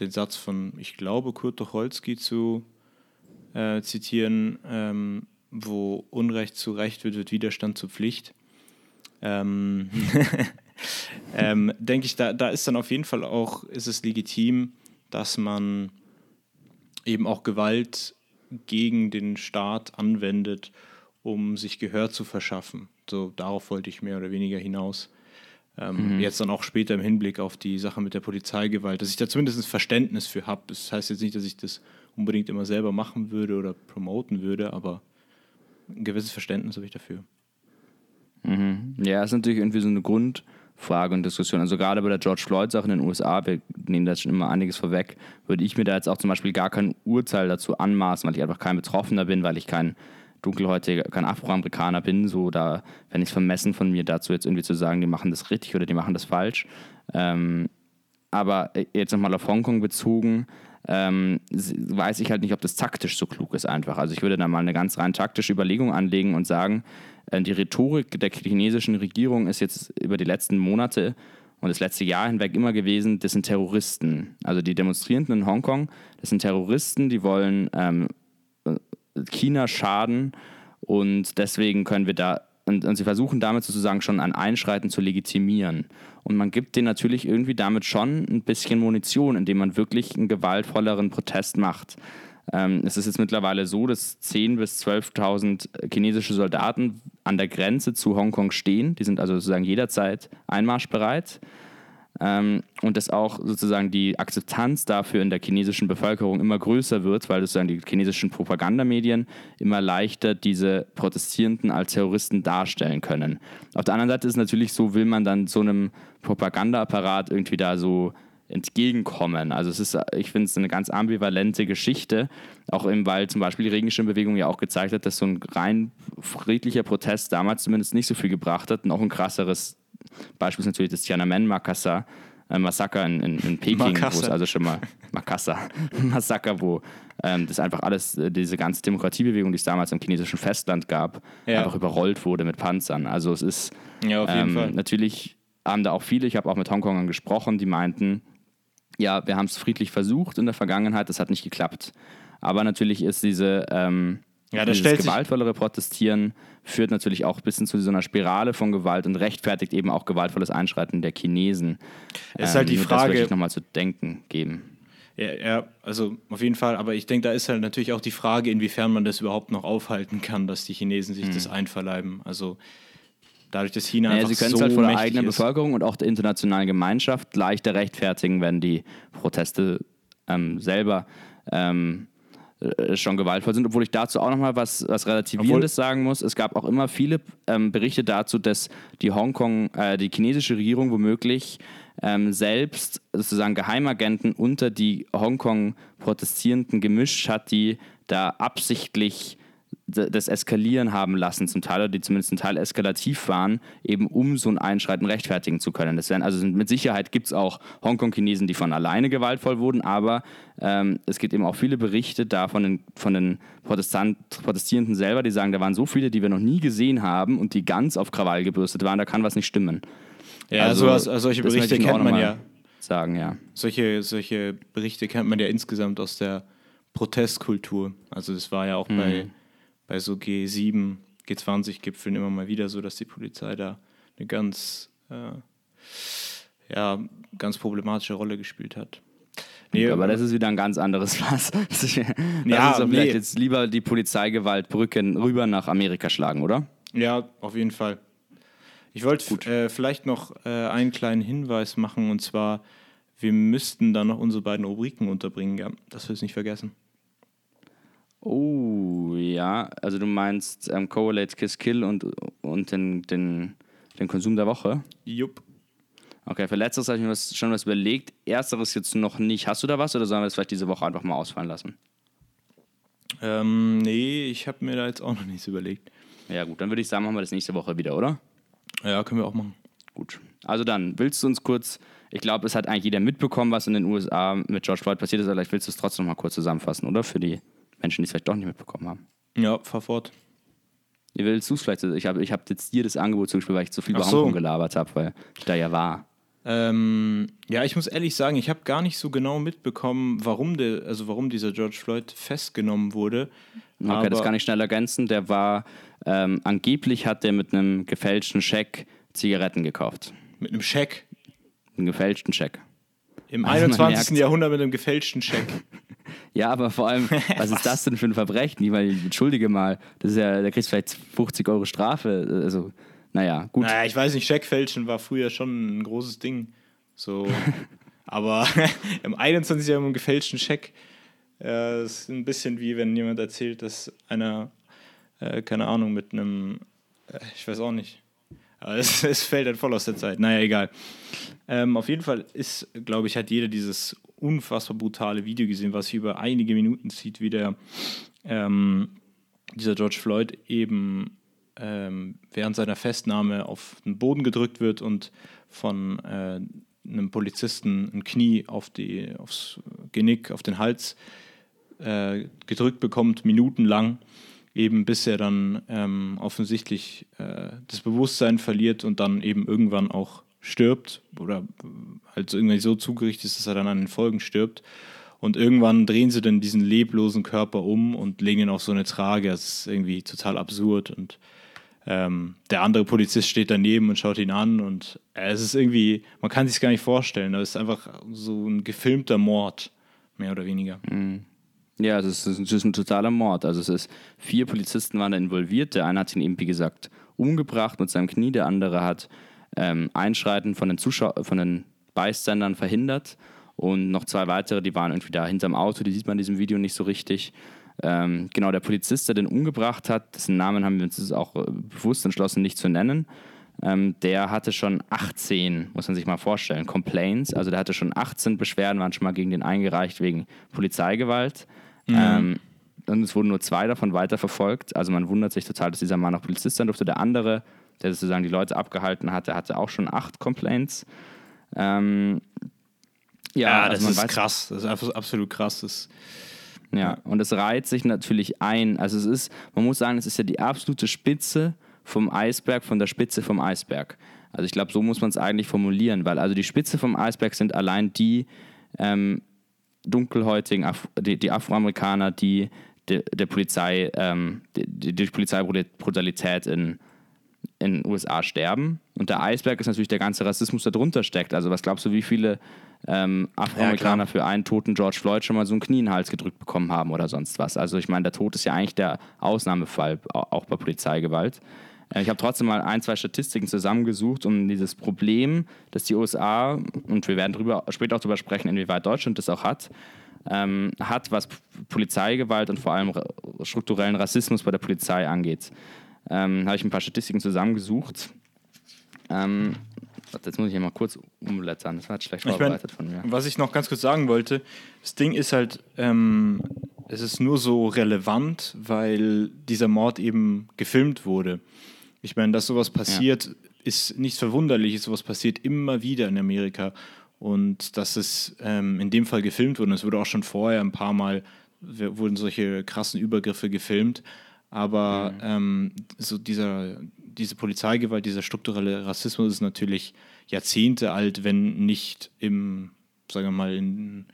den Satz von, ich glaube, Kurt Tucholsky zu äh, zitieren, ähm, wo Unrecht zu Recht wird, wird Widerstand zur Pflicht. Ähm denke ich, da, da ist dann auf jeden Fall auch, ist es legitim, dass man eben auch Gewalt gegen den Staat anwendet, um sich Gehör zu verschaffen. So darauf wollte ich mehr oder weniger hinaus. Ähm, mhm. Jetzt dann auch später im Hinblick auf die Sache mit der Polizeigewalt, dass ich da zumindest ein Verständnis für habe. Das heißt jetzt nicht, dass ich das unbedingt immer selber machen würde oder promoten würde, aber ein gewisses Verständnis habe ich dafür. Mhm. Ja, ist natürlich irgendwie so eine Grund, Frage und Diskussion. Also gerade bei der George Floyd-Sache in den USA, wir nehmen da schon immer einiges vorweg, würde ich mir da jetzt auch zum Beispiel gar kein Urteil dazu anmaßen, weil ich einfach kein Betroffener bin, weil ich kein dunkelhäutiger, kein Afroamerikaner bin. So, da wenn ich es vermessen von mir dazu jetzt irgendwie zu sagen, die machen das richtig oder die machen das falsch. Ähm, aber jetzt nochmal auf Hongkong bezogen, ähm, weiß ich halt nicht, ob das taktisch so klug ist einfach. Also ich würde da mal eine ganz rein taktische Überlegung anlegen und sagen, äh, die Rhetorik der chinesischen Regierung ist jetzt über die letzten Monate und das letzte Jahr hinweg immer gewesen, das sind Terroristen. Also die Demonstrierenden in Hongkong, das sind Terroristen, die wollen ähm, China schaden und deswegen können wir da, und, und sie versuchen damit sozusagen schon ein Einschreiten zu legitimieren. Und man gibt denen natürlich irgendwie damit schon ein bisschen Munition, indem man wirklich einen gewaltvolleren Protest macht. Ähm, es ist jetzt mittlerweile so, dass 10.000 bis 12.000 chinesische Soldaten an der Grenze zu Hongkong stehen. Die sind also sozusagen jederzeit einmarschbereit. Ähm, und dass auch sozusagen die Akzeptanz dafür in der chinesischen Bevölkerung immer größer wird, weil sozusagen die chinesischen Propagandamedien immer leichter diese Protestierenden als Terroristen darstellen können. Auf der anderen Seite ist es natürlich so, will man dann so einem Propagandaapparat irgendwie da so entgegenkommen. Also es ist, ich finde es eine ganz ambivalente Geschichte, auch eben, weil zum Beispiel die Regenschirmbewegung ja auch gezeigt hat, dass so ein rein friedlicher Protest damals zumindest nicht so viel gebracht hat und auch ein krasseres Beispiel ist natürlich das Tiananmen-Massaker äh, Massaker in, in, in Peking, wo es also schon mal Makassar, Massaker, wo ähm, das einfach alles, äh, diese ganze Demokratiebewegung, die es damals im chinesischen Festland gab, ja. einfach überrollt wurde mit Panzern. Also es ist ja, ähm, natürlich haben da auch viele, ich habe auch mit Hongkongern gesprochen, die meinten, ja, wir haben es friedlich versucht in der Vergangenheit, das hat nicht geklappt. Aber natürlich ist diese ähm, ja, das dieses gewaltvollere Protestieren führt natürlich auch ein bisschen zu so einer Spirale von Gewalt und rechtfertigt eben auch gewaltvolles Einschreiten der Chinesen. Es ist halt die ähm, Frage. Das würde ich nochmal zu denken geben. Ja, ja, also auf jeden Fall. Aber ich denke, da ist halt natürlich auch die Frage, inwiefern man das überhaupt noch aufhalten kann, dass die Chinesen sich hm. das einverleiben. Also dadurch, dass China naja, einfach sie können so es halt vor der eigenen ist. Bevölkerung und auch der internationalen Gemeinschaft leichter rechtfertigen, wenn die Proteste ähm, selber ähm, äh, schon gewaltvoll sind, obwohl ich dazu auch nochmal was, was Relativierendes obwohl sagen muss. Es gab auch immer viele ähm, Berichte dazu, dass die Hongkong, äh, die chinesische Regierung womöglich ähm, selbst sozusagen Geheimagenten unter die Hongkong-Protestierenden gemischt hat, die da absichtlich das Eskalieren haben lassen, zum Teil, oder die zumindest ein Teil eskalativ waren, eben um so ein Einschreiten rechtfertigen zu können. Das werden, also mit Sicherheit gibt es auch Hongkong-Chinesen, die von alleine gewaltvoll wurden, aber ähm, es gibt eben auch viele Berichte da von den, von den Protestant, Protestierenden selber, die sagen, da waren so viele, die wir noch nie gesehen haben und die ganz auf Krawall gebürstet waren, da kann was nicht stimmen. Ja, also, also, also solche Berichte kennt man ja. Sagen, ja. Solche, solche Berichte kennt man ja insgesamt aus der Protestkultur. Also das war ja auch mhm. bei bei so G7, G20-Gipfeln immer mal wieder so, dass die Polizei da eine ganz, äh, ja, ganz problematische Rolle gespielt hat. Nee, aber das ist wieder ein ganz anderes Fass. Das ja, ist nee. vielleicht jetzt lieber die Polizeigewalt Brücken rüber nach Amerika schlagen, oder? Ja, auf jeden Fall. Ich wollte äh, vielleicht noch äh, einen kleinen Hinweis machen und zwar, wir müssten da noch unsere beiden Rubriken unterbringen, ja, dass wir es nicht vergessen. Oh, ja. Also du meinst ähm, Correlate Kiss Kill und, und den, den, den Konsum der Woche? Jupp. Okay, für letzteres habe ich mir was, schon was überlegt. Ersteres jetzt noch nicht. Hast du da was oder sollen wir das vielleicht diese Woche einfach mal ausfallen lassen? Ähm, nee, ich habe mir da jetzt auch noch nichts überlegt. Ja, gut, dann würde ich sagen, machen wir das nächste Woche wieder, oder? Ja, können wir auch machen. Gut. Also dann, willst du uns kurz, ich glaube, es hat eigentlich jeder mitbekommen, was in den USA mit George Floyd passiert ist, aber vielleicht willst du es trotzdem noch mal kurz zusammenfassen, oder? Für die Menschen, die es vielleicht doch nicht mitbekommen haben. Ja, fahr fort. Wie willst du es vielleicht? Ich habe ich hab jetzt dir das Angebot zugespielt, weil ich zu viel über so. Hongkong gelabert habe, weil ich da ja war. Ähm, ja, ich muss ehrlich sagen, ich habe gar nicht so genau mitbekommen, warum, de, also warum dieser George Floyd festgenommen wurde. Okay, das kann ich schnell ergänzen. Der war, ähm, angeblich hat der mit einem gefälschten Scheck Zigaretten gekauft. Mit einem Scheck? Einen gefälschten Scheck. Im also 21. Jahrhundert mit einem gefälschten Scheck. Ja, aber vor allem, was, was, ist das denn für ein Verbrechen? Ich meine, entschuldige mal, das ist ja, da kriegst du vielleicht 50 Euro Strafe. Also, naja, gut. Naja, ich weiß nicht, Scheckfälschen war früher schon ein großes Ding. So. aber im 21. Jahr mit einem gefälschten Scheck, äh, ist ein bisschen wie wenn jemand erzählt, dass einer, äh, keine Ahnung, mit einem, äh, ich weiß auch nicht, es, es, fällt dann voll aus der Zeit. Naja, egal. Ähm, auf jeden Fall ist, glaube ich, hat jeder dieses unfassbar brutale Video gesehen, was sich über einige Minuten zieht, wie der, ähm, dieser George Floyd eben ähm, während seiner Festnahme auf den Boden gedrückt wird und von äh, einem Polizisten ein Knie auf die, aufs Genick, auf den Hals äh, gedrückt bekommt, minutenlang, eben bis er dann ähm, offensichtlich äh, das Bewusstsein verliert und dann eben irgendwann auch stirbt oder halt irgendwie so zugerichtet ist, dass er dann an den Folgen stirbt. Und irgendwann drehen sie dann diesen leblosen Körper um und legen ihn auf so eine Trage. Das ist irgendwie total absurd. Und ähm, der andere Polizist steht daneben und schaut ihn an und äh, es ist irgendwie, man kann sich gar nicht vorstellen, das ist einfach so ein gefilmter Mord, mehr oder weniger. Mhm. Ja, das ist, das ist, ein totaler Mord. Also es ist, vier Polizisten waren da involviert. Der eine hat ihn eben, wie gesagt, umgebracht mit seinem Knie, der andere hat ähm, Einschreiten von den, Zuschau von den Beiständern verhindert und noch zwei weitere, die waren irgendwie da hinterm Auto, die sieht man in diesem Video nicht so richtig. Ähm, genau, der Polizist, der den umgebracht hat, dessen Namen haben wir uns auch äh, bewusst entschlossen, nicht zu nennen. Ähm, der hatte schon 18, muss man sich mal vorstellen, Complaints. Also der hatte schon 18 Beschwerden, waren schon mal gegen den eingereicht wegen Polizeigewalt. Mhm. Ähm, und es wurden nur zwei davon weiterverfolgt. Also man wundert sich total, dass dieser Mann auch Polizist sein durfte. Der andere, der sozusagen die Leute abgehalten hat, der hatte auch schon acht Complaints. Ähm, ja, ja, das also ist krass. Das ist absolut krass. Das ja, und es reiht sich natürlich ein. Also es ist, man muss sagen, es ist ja die absolute Spitze vom Eisberg, von der Spitze vom Eisberg. Also ich glaube, so muss man es eigentlich formulieren, weil also die Spitze vom Eisberg sind allein die ähm, dunkelhäutigen, Af die, die, Afroamerikaner, die de, der Polizei, ähm, die, die Polizeibrutalität in in den USA sterben. Und der Eisberg ist natürlich der ganze Rassismus, der drunter steckt. Also was glaubst du, wie viele ähm, Afroamerikaner ja, für einen toten George Floyd schon mal so ein Knie in den Hals gedrückt bekommen haben oder sonst was? Also ich meine, der Tod ist ja eigentlich der Ausnahmefall, auch bei Polizeigewalt. Äh, ich habe trotzdem mal ein, zwei Statistiken zusammengesucht, um dieses Problem, das die USA, und wir werden drüber, später auch darüber sprechen, inwieweit Deutschland das auch hat, ähm, hat, was Polizeigewalt und vor allem strukturellen Rassismus bei der Polizei angeht ähm, habe ich ein paar Statistiken zusammengesucht. Ähm, jetzt muss ich hier mal kurz umblättern. Das war jetzt schlecht vorbereitet ich mein, von mir. Was ich noch ganz kurz sagen wollte, das Ding ist halt, ähm, es ist nur so relevant, weil dieser Mord eben gefilmt wurde. Ich meine, dass sowas passiert, ja. ist nichts Verwunderliches. Sowas passiert immer wieder in Amerika. Und dass es ähm, in dem Fall gefilmt wurde, es wurde auch schon vorher ein paar Mal, wurden solche krassen Übergriffe gefilmt. Aber mhm. ähm, so dieser, diese Polizeigewalt, dieser strukturelle Rassismus ist natürlich Jahrzehnte alt, wenn nicht im, sagen wir mal, in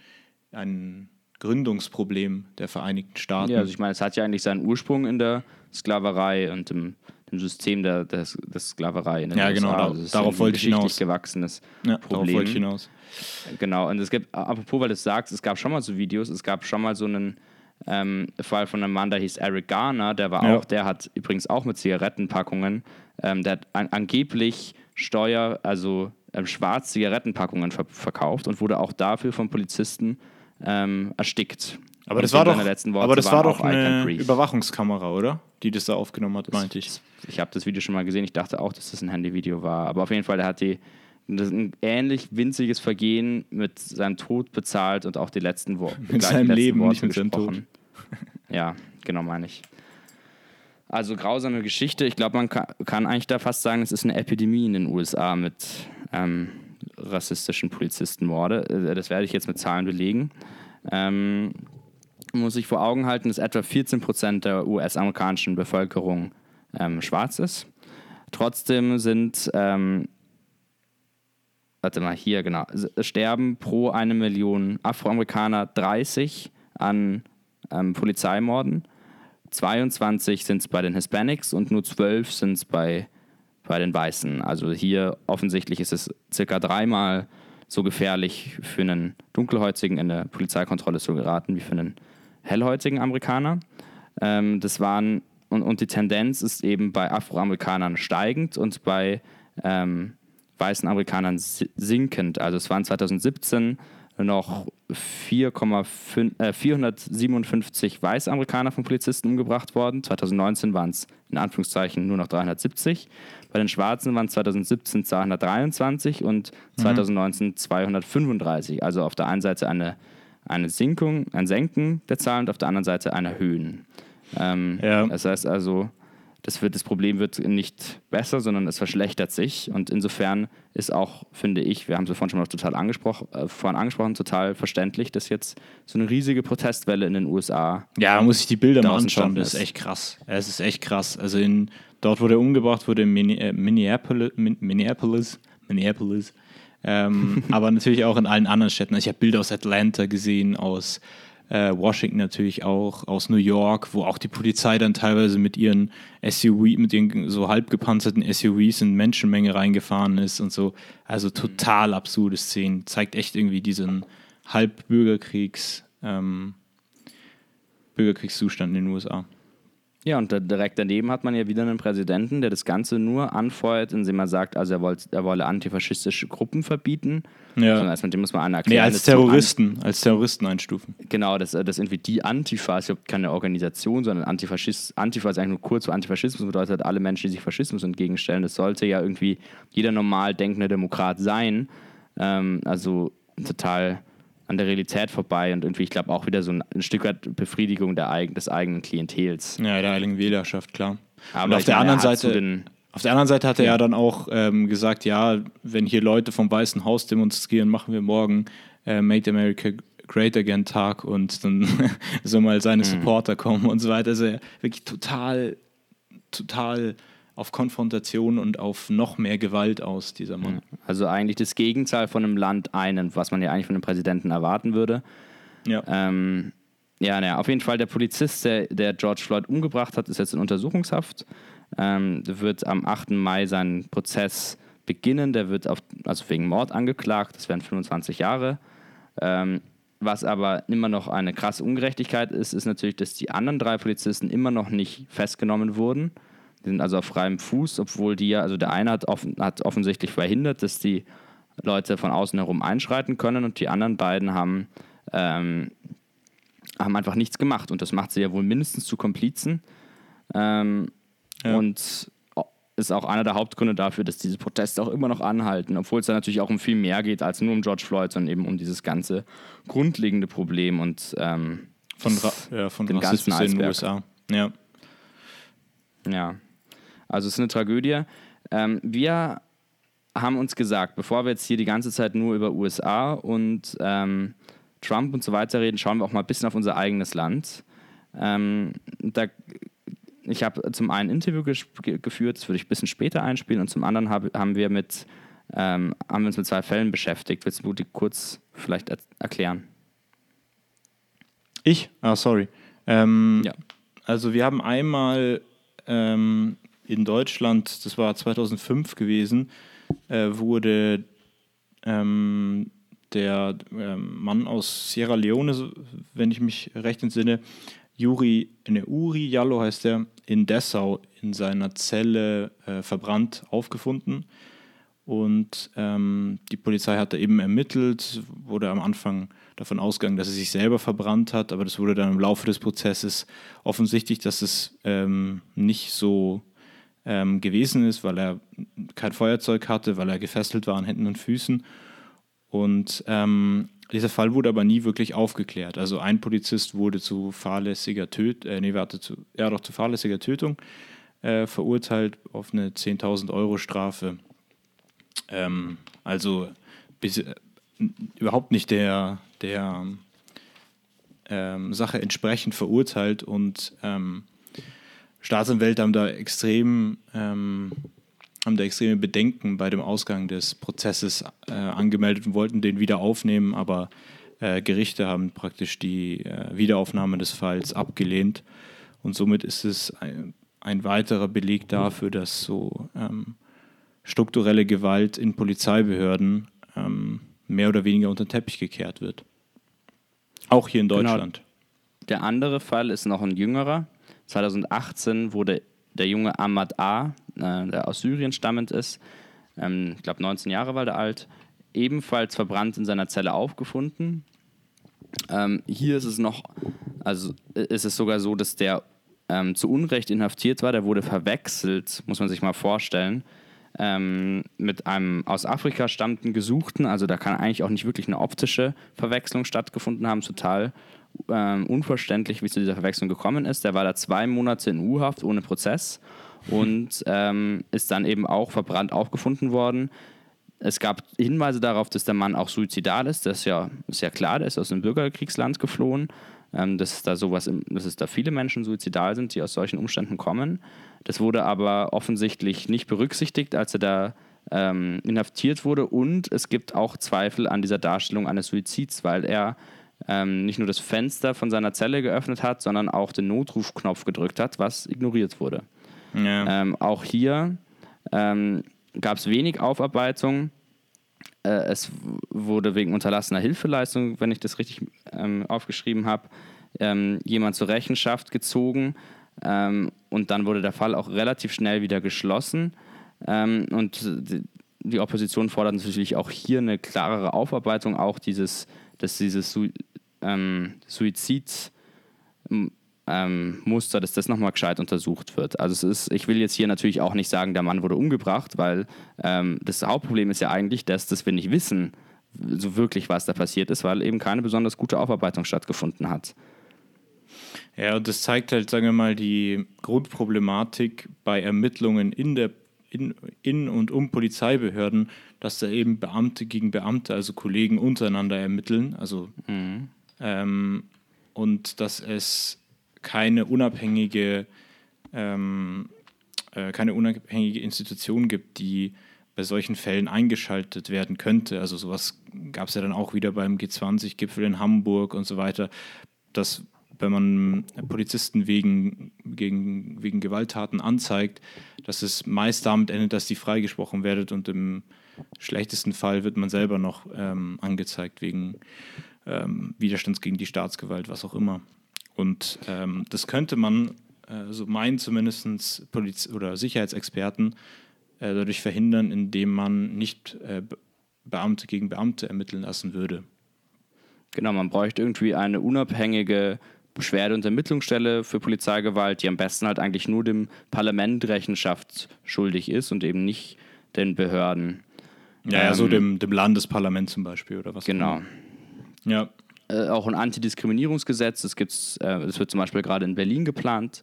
ein Gründungsproblem der Vereinigten Staaten. Ja, also ich meine, es hat ja eigentlich seinen Ursprung in der Sklaverei und im, im System der, der, der Sklaverei. In ja, USA. genau, also darauf wollte ich hinaus. gewachsenes ja, Problem. Darauf wollte ich hinaus. Genau, und es gibt, apropos, weil du es sagst, es gab schon mal so Videos, es gab schon mal so einen ähm, Fall von einem Mann, der hieß Eric Garner, der war ja. auch, der hat übrigens auch mit Zigarettenpackungen, ähm, der hat an, angeblich Steuer, also ähm, schwarz Zigarettenpackungen ver verkauft und wurde auch dafür vom Polizisten ähm, erstickt. Aber das war doch, aber das war doch eine Überwachungskamera, oder? Die das da aufgenommen hat, meinte ich. Ich habe das Video schon mal gesehen. Ich dachte auch, dass das ein Handyvideo war. Aber auf jeden Fall, der hat die ein ähnlich winziges Vergehen mit seinem Tod bezahlt und auch die letzten Worte. Mit seinem Leben, Worte nicht mit seinem Tod. Ja, genau meine ich. Also grausame Geschichte. Ich glaube, man kann, kann, eigentlich da fast sagen, es ist eine Epidemie in den USA mit ähm, rassistischen Polizistenmorde. Äh, das werde ich jetzt mit Zahlen belegen. Ähm, muss ich vor Augen halten, dass etwa 14 Prozent der US-amerikanischen Bevölkerung ähm, schwarz ist. Trotzdem sind ähm, warte mal, hier, genau, sterben pro eine Million Afroamerikaner 30 an ähm, Polizeimorden. 22 sind es bei den Hispanics und nur 12 sind es bei, bei den Weißen. Also hier offensichtlich ist es circa dreimal so gefährlich für einen Dunkelhäutigen in der Polizeikontrolle zu geraten wie für einen hellhäutigen Amerikaner. Ähm, das waren, und, und die Tendenz ist eben bei Afroamerikanern steigend und bei ähm, weißen Amerikanern sinkend. Also es waren 2017 noch 4,5 äh, 457 Weißamerikaner von Polizisten umgebracht worden. 2019 waren es in Anführungszeichen nur noch 370. Bei den Schwarzen waren es 2017 223 und 2019 235. Also auf der einen Seite eine, eine Sinkung, ein Senken der Zahlen und auf der anderen Seite ein Erhöhen. Ähm, Ja. Das heißt also, das, wird, das Problem wird nicht besser, sondern es verschlechtert sich. Und insofern ist auch, finde ich, wir haben es vorhin schon mal total angesprochen, äh, vorhin angesprochen, total verständlich, dass jetzt so eine riesige Protestwelle in den USA Ja, man muss sich die Bilder mal anschauen. Das ist echt krass. Es ist echt krass. Also in, dort, wo der umgebracht wurde, in äh, Minneapolis, Min, Minneapolis, Minneapolis. Ähm, aber natürlich auch in allen anderen Städten. Also ich habe Bilder aus Atlanta gesehen, aus äh, Washington natürlich auch, aus New York, wo auch die Polizei dann teilweise mit ihren SUV, mit ihren so halb gepanzerten SUVs in Menschenmenge reingefahren ist und so. Also total absurde Szenen. Zeigt echt irgendwie diesen Halbbürgerkriegs, ähm, Bürgerkriegszustand in den USA. Ja, und direkt daneben hat man ja wieder einen Präsidenten, der das Ganze nur anfeuert, indem er sagt, also er, wollt, er wolle antifaschistische Gruppen verbieten. Ja. Sondern erst mit dem muss man einer Nee, erklären. als die An- Terroristen, als Terroristen einstufen. Genau, dass, dass irgendwie die Antifa ist überhaupt keine Organisation, sondern Antifaschist, Antifa ist eigentlich nur kurz für Antifaschismus, bedeutet alle Menschen, die sich Faschismus entgegenstellen. Das sollte ja irgendwie jeder normal denkende Demokrat sein. Ähm, also total an der Realität vorbei und irgendwie, ich glaube, auch wieder so ein, ein Stück weit Befriedigung der, eigen- des eigenen Klientels. Ja, der Heiligen Wählerschaft, klar. Aber Und auf der meine, anderen er Seite, den- auf der anderen Seite hat er Ja. ja dann auch ähm, gesagt, ja, wenn hier Leute vom Weißen Haus demonstrieren, machen wir morgen äh, Make America Great Again Tag und dann so mal Mhm. seine Supporter kommen und so weiter. Also wirklich total, total auf Konfrontation und auf noch mehr Gewalt aus, dieser Mann. Also eigentlich das Gegenteil von einem Land einen, was man ja eigentlich von einem Präsidenten erwarten würde. Ja. Ähm, ja, naja, auf jeden Fall der Polizist, der, der George Floyd umgebracht hat, ist jetzt in Untersuchungshaft. Ähm, der wird am 8. Mai seinen Prozess beginnen. Der wird auf, also wegen Mord angeklagt. Das wären 25 Jahre. Ähm, was aber immer noch eine krasse Ungerechtigkeit ist, ist natürlich, dass die anderen drei Polizisten immer noch nicht festgenommen wurden. Die sind also auf freiem Fuß, obwohl die ja, also der eine hat, offen, hat offensichtlich verhindert, dass die Leute von außen herum einschreiten können und die anderen beiden haben, ähm, haben einfach nichts gemacht. Und das macht sie ja wohl mindestens zu Komplizen. Ähm, Ja. Und ist auch einer der Hauptgründe dafür, dass diese Proteste auch immer noch anhalten, obwohl es da natürlich auch um viel mehr geht als nur um George Floyd, sondern eben um dieses ganze grundlegende Problem und ähm, Von, Ra ja, von den Rassismus ganzen in den Eisberg. USA. Ja. Ja, also es ist eine Tragödie. Ähm, wir haben uns gesagt, bevor wir jetzt hier die ganze Zeit nur über USA und ähm, Trump und so weiter reden, schauen wir auch mal ein bisschen auf unser eigenes Land. Ähm, da, ich habe zum einen ein Interview geführt, das würde ich ein bisschen später einspielen, und zum anderen hab, haben, wir mit, ähm, haben wir uns mit zwei Fällen beschäftigt. Willst du die kurz vielleicht er erklären? Ich? Ah, sorry. Ähm, Ja. Also wir haben einmal ähm, in Deutschland, das war 2005 gewesen, äh, wurde ähm, der ähm, Mann aus Sierra Leone, wenn ich mich recht entsinne, Juri, ne, Uri Jallo heißt er, in Dessau in seiner Zelle äh, verbrannt aufgefunden. Und ähm, die Polizei hat da eben ermittelt, wurde am Anfang davon ausgegangen, dass er sich selber verbrannt hat, aber das wurde dann im Laufe des Prozesses offensichtlich, dass es ähm, nicht so ähm, gewesen ist, weil er kein Feuerzeug hatte, weil er gefesselt war an Händen und Füßen. Und ähm, dieser Fall wurde aber nie wirklich aufgeklärt. Also ein Polizist wurde zu fahrlässiger Tötung, äh, nee, warte, zu, ja doch zu fahrlässiger Tötung äh, verurteilt auf eine 10.000 Euro Strafe. Ähm, also bis, äh, überhaupt nicht der, der ähm, Sache entsprechend verurteilt und ähm, Staatsanwälte haben da extrem ähm, haben da extreme Bedenken bei dem Ausgang des Prozesses äh, angemeldet und wollten den wieder aufnehmen, aber äh, Gerichte haben praktisch die äh, Wiederaufnahme des Falls abgelehnt und somit ist es ein, ein weiterer Beleg dafür, dass so ähm, strukturelle Gewalt in Polizeibehörden ähm, mehr oder weniger unter den Teppich gekehrt wird. Auch hier in Genau. Deutschland. Der andere Fall ist noch ein jüngerer. 2018 wurde der junge Ahmad A., äh, der aus Syrien stammend ist, ähm, ich glaube 19 Jahre war der alt, ebenfalls verbrannt in seiner Zelle aufgefunden. Ähm, hier ist es noch, also ist es sogar so, dass der ähm, zu Unrecht inhaftiert war. Der wurde verwechselt, muss man sich mal vorstellen, ähm, mit einem aus Afrika stammenden Gesuchten. Also da kann eigentlich auch nicht wirklich eine optische Verwechslung stattgefunden haben. Total ähm, unverständlich, wie es zu dieser Verwechslung gekommen ist. Der war da zwei Monate in U-Haft ohne Prozess und ähm, ist dann eben auch verbrannt aufgefunden worden. Es gab Hinweise darauf, dass der Mann auch suizidal ist. Das ist ja, ist ja klar, der ist aus einem Bürgerkriegsland geflohen. Ähm, dass, da sowas, dass es da viele Menschen suizidal sind, die aus solchen Umständen kommen. Das wurde aber offensichtlich nicht berücksichtigt, als er da ähm, inhaftiert wurde. Und es gibt auch Zweifel an dieser Darstellung eines Suizids, weil er ähm, nicht nur das Fenster von seiner Zelle geöffnet hat, sondern auch den Notrufknopf gedrückt hat, was ignoriert wurde. Ja. Ähm, auch hier ähm, gab es wenig Aufarbeitung. Äh, es wurde wegen unterlassener Hilfeleistung, wenn ich das richtig ähm, aufgeschrieben habe, ähm, jemand zur Rechenschaft gezogen. Ähm, und dann wurde der Fall auch relativ schnell wieder geschlossen. Und die, die Opposition fordert natürlich auch hier eine klarere Aufarbeitung, auch dieses, dass dieses Su ähm, Suizid ähm, dass das nochmal gescheit untersucht wird. Also ist, ich will jetzt hier natürlich auch nicht sagen, der Mann wurde umgebracht, weil ähm, das Hauptproblem ist ja eigentlich, dass, dass wir nicht wissen, so wirklich, was da passiert ist, weil eben keine besonders gute Aufarbeitung stattgefunden hat. Ja, und das zeigt halt, sagen wir mal, die Grundproblematik bei Ermittlungen in der in, in und um Polizeibehörden, dass da eben Beamte gegen Beamte, also Kollegen untereinander ermitteln, also mhm. ähm, und dass es keine unabhängige, ähm, äh, keine unabhängige Institution gibt, die bei solchen Fällen eingeschaltet werden könnte. Also sowas gab es ja dann auch wieder beim G20-Gipfel in Hamburg und so weiter, dass wenn man Polizisten wegen, gegen, wegen Gewalttaten anzeigt, dass es meist damit endet, dass die freigesprochen werden und im schlechtesten Fall wird man selber noch ähm, angezeigt wegen ähm, Widerstands gegen die Staatsgewalt, was auch immer. Und ähm, das könnte man, äh, so meinen zumindest Poliz oder Sicherheitsexperten, äh, dadurch verhindern, indem man nicht äh, Beamte gegen Beamte ermitteln lassen würde. Genau, man bräuchte irgendwie eine unabhängige Beschwerde- und Ermittlungsstelle für Polizeigewalt, die am besten halt eigentlich nur dem Parlament Rechenschaft schuldig ist und eben nicht den Behörden. Ja, ja so ähm, dem, dem Landesparlament zum Beispiel oder was. Genau. Ja äh, auch ein Antidiskriminierungsgesetz. Das, gibt's, äh, das wird zum Beispiel gerade in Berlin geplant,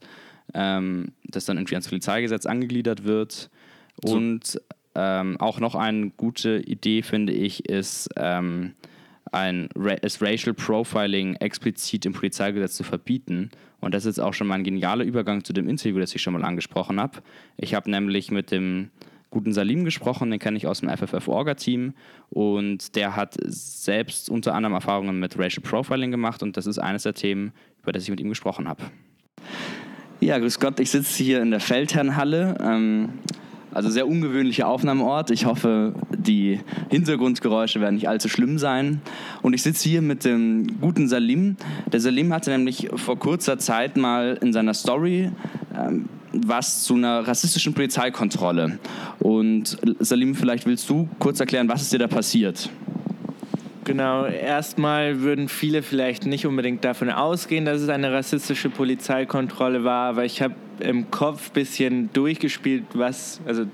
ähm, das dann irgendwie ans Polizeigesetz angegliedert wird. Und ähm, auch noch eine gute Idee, finde ich, ist, ähm, ein ist Racial Profiling explizit im Polizeigesetz zu verbieten. Und das ist auch schon mal ein genialer Übergang zu dem Interview, das ich schon mal angesprochen habe. Ich habe nämlich mit dem guten Salim gesprochen, den kenne ich aus dem FFF-Orga-Team und der hat selbst unter anderem Erfahrungen mit Racial Profiling gemacht und das ist eines der Themen, über das ich mit ihm gesprochen habe. Ja, grüß Gott, ich sitze hier in der Feldherrnhalle. Ähm, also sehr ungewöhnlicher Aufnahmeort. Ich hoffe, die Hintergrundgeräusche werden nicht allzu schlimm sein. Und ich sitze hier mit dem guten Salim. Der Salim hatte nämlich vor kurzer Zeit mal in seiner Story ähm, was zu einer rassistischen Polizeikontrolle. Und Salim, vielleicht willst du kurz erklären, was ist dir da passiert? Genau, erstmal würden viele vielleicht nicht unbedingt davon ausgehen, dass es eine rassistische Polizeikontrolle war, aber ich habe im Kopf ein bisschen durchgespielt, was, also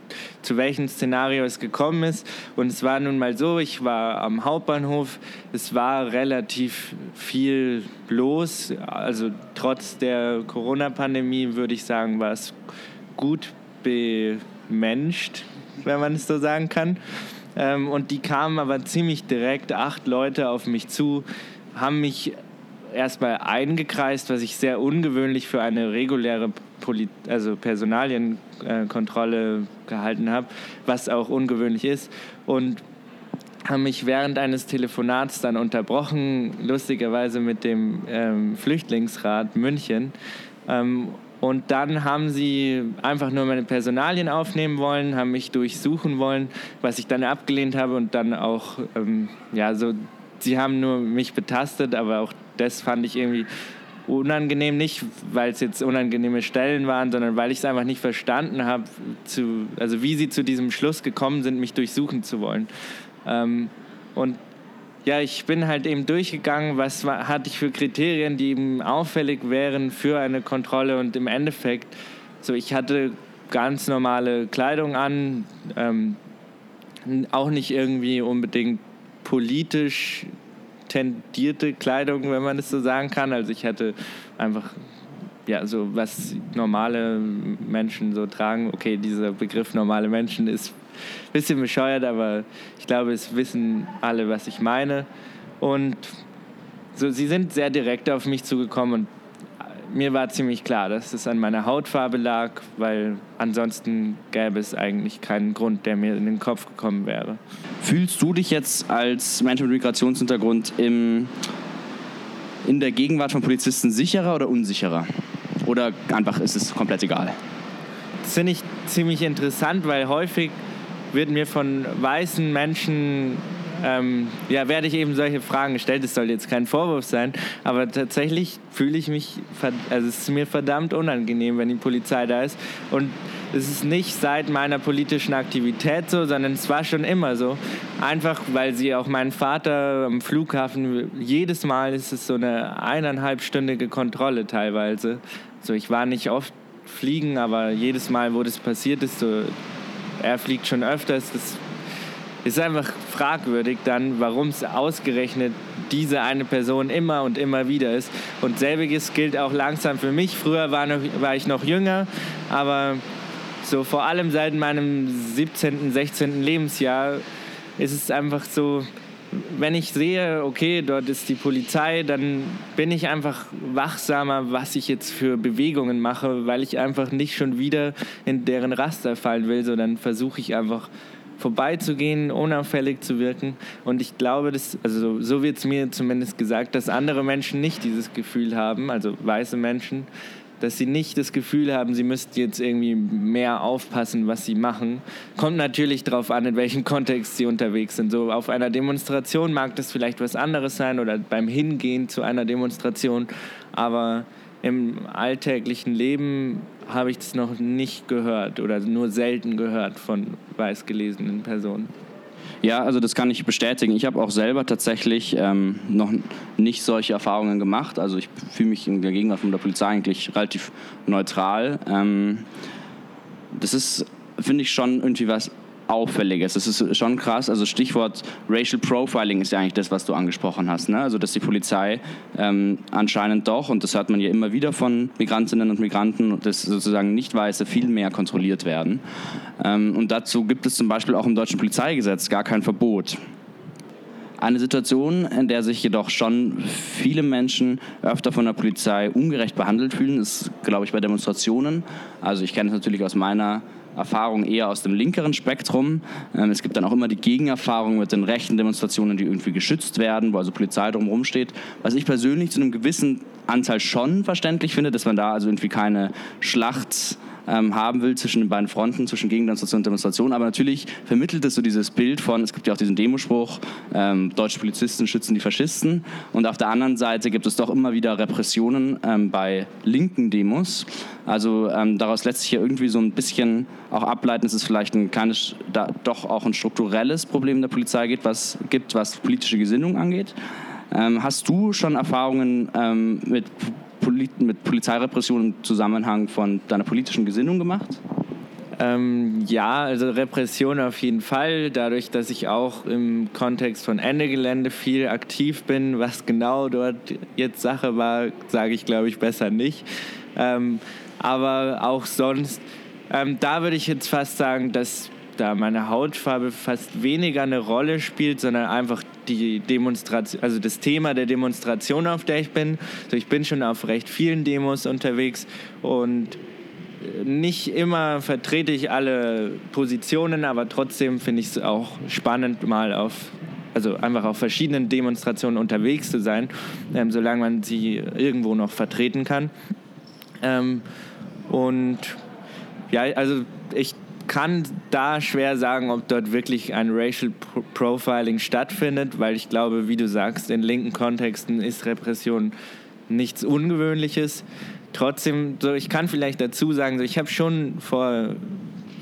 zu welchem Szenario es gekommen ist. Und es war nun mal so, ich war am Hauptbahnhof, es war relativ viel los. Also trotz der Corona-Pandemie würde ich sagen, war es gut bemenscht, wenn man es so sagen kann. Ähm, und die kamen aber ziemlich direkt, acht Leute auf mich zu, haben mich erstmal eingekreist, was ich sehr ungewöhnlich für eine reguläre Poli also Personalienkontrolle gehalten habe, was auch ungewöhnlich ist. Und haben mich während eines Telefonats dann unterbrochen, lustigerweise mit dem ähm, Flüchtlingsrat München. Ähm, und dann haben sie einfach nur meine Personalien aufnehmen wollen, haben mich durchsuchen wollen, was ich dann abgelehnt habe und dann auch, ähm, ja, so, sie haben nur mich betastet, aber auch das fand ich irgendwie unangenehm, nicht weil es jetzt unangenehme Stellen waren, sondern weil ich es einfach nicht verstanden habe, also wie sie zu diesem Schluss gekommen sind, mich durchsuchen zu wollen. Ähm, und ja, ich bin halt eben durchgegangen, was war, hatte ich für Kriterien, die eben auffällig wären für eine Kontrolle und im Endeffekt, so ich hatte ganz normale Kleidung an, ähm, auch nicht irgendwie unbedingt politisch tendierte Kleidung, wenn man das so sagen kann. Also ich hatte einfach ja, so was normale Menschen so tragen. Okay, dieser Begriff normale Menschen ist bisschen bescheuert, aber ich glaube, es wissen alle, was ich meine. Und so, sie sind sehr direkt auf mich zugekommen und mir war ziemlich klar, dass es an meiner Hautfarbe lag, weil ansonsten gäbe es eigentlich keinen Grund, der mir in den Kopf gekommen wäre. Fühlst du dich jetzt als Mensch mit Migrationshintergrund im, in der Gegenwart von Polizisten sicherer oder unsicherer? Oder einfach ist es komplett egal? Das finde ich ziemlich interessant, weil häufig wird mir von weißen Menschen ähm, ja, werde ich eben solche Fragen gestellt. Es soll jetzt kein Vorwurf sein, aber tatsächlich fühle ich mich, also es ist mir verdammt unangenehm, wenn die Polizei da ist. Und es ist nicht seit meiner politischen Aktivität so, sondern es war schon immer so. Einfach, weil sie auch meinen Vater am Flughafen, jedes Mal ist es so eine eineinhalbstündige Kontrolle teilweise. So, ich war nicht oft fliegen, aber jedes Mal, wo das passiert ist, so, er fliegt schon öfters, das ist einfach fragwürdig dann, warum es ausgerechnet diese eine Person immer und immer wieder ist. Und selbiges gilt auch langsam für mich. Früher war, noch, war ich noch jünger, aber so vor allem seit meinem 17., 16. Lebensjahr ist es einfach so, wenn ich sehe, okay, dort ist die Polizei, dann bin ich einfach wachsamer, was ich jetzt für Bewegungen mache, weil ich einfach nicht schon wieder in deren Raster fallen will, sondern versuche ich einfach vorbeizugehen, unauffällig zu wirken. Und ich glaube, dass, also so wird es mir zumindest gesagt, dass andere Menschen nicht dieses Gefühl haben, also weiße Menschen, dass sie nicht das Gefühl haben, sie müssten jetzt irgendwie mehr aufpassen, was sie machen. Kommt natürlich darauf an, in welchem Kontext sie unterwegs sind. So auf einer Demonstration mag das vielleicht was anderes sein oder beim Hingehen zu einer Demonstration, aber im alltäglichen Leben habe ich das noch nicht gehört oder nur selten gehört von weiß gelesenen Personen. Ja, also das kann ich bestätigen. Ich habe auch selber tatsächlich ähm, noch nicht solche Erfahrungen gemacht. Also ich fühle mich in der Gegenwart von der Polizei eigentlich relativ neutral. Ähm, das ist, finde ich, schon irgendwie was Auffälliges. Das ist schon krass. Also Stichwort Racial Profiling ist ja eigentlich das, was du angesprochen hast. Ne? Also dass die Polizei ähm, anscheinend doch, und das hört man ja immer wieder von Migrantinnen und Migranten, dass sozusagen Nicht-Weiße viel mehr kontrolliert werden. Ähm, und dazu gibt es zum Beispiel auch im deutschen Polizeigesetz gar kein Verbot. Eine Situation, in der sich jedoch schon viele Menschen öfter von der Polizei ungerecht behandelt fühlen, ist, glaube ich, bei Demonstrationen. Also ich kenne es natürlich aus meiner Erfahrung eher aus dem linkeren Spektrum. Ähm, es gibt dann auch immer die Gegenerfahrung mit den rechten Demonstrationen, die irgendwie geschützt werden, wo also Polizei drumherum steht. Was ich persönlich zu einem gewissen Anteil schon verständlich finde, dass man da also irgendwie keine Schlacht ähm, haben will zwischen den beiden Fronten, zwischen Gegendemonstration und Demonstration. Aber natürlich vermittelt es so dieses Bild von, es gibt ja auch diesen Demospruch, ähm, deutsche Polizisten schützen die Faschisten. Und auf der anderen Seite gibt es doch immer wieder Repressionen ähm, bei linken Demos. Also ähm, daraus lässt sich ja irgendwie so ein bisschen auch ableiten, dass es vielleicht ein kleines, da, doch auch ein strukturelles Problem der Polizei gibt, was, gibt, was politische Gesinnung angeht. Ähm, hast du schon Erfahrungen ähm, mit mit Polizeirepression im Zusammenhang von deiner politischen Gesinnung gemacht? Ähm, ja, also Repression auf jeden Fall. Dadurch, dass ich auch im Kontext von Ende Gelände viel aktiv bin, was genau dort jetzt Sache war, sage ich glaube ich besser nicht. Ähm, aber auch sonst, ähm, da würde ich jetzt fast sagen, dass da meine Hautfarbe fast weniger eine Rolle spielt, sondern einfach die Demonstration, also das Thema der Demonstration, auf der ich bin. Also ich bin schon auf recht vielen Demos unterwegs und nicht immer vertrete ich alle Positionen, aber trotzdem finde ich es auch spannend, mal auf, also einfach auf verschiedenen Demonstrationen unterwegs zu sein, ähm, solange man sie irgendwo noch vertreten kann. Ähm, und ja, also ich kann da schwer sagen, ob dort wirklich ein Racial Profiling stattfindet, weil ich glaube, wie du sagst, in linken Kontexten ist Repression nichts Ungewöhnliches. Trotzdem, so ich kann vielleicht dazu sagen, so ich habe schon vor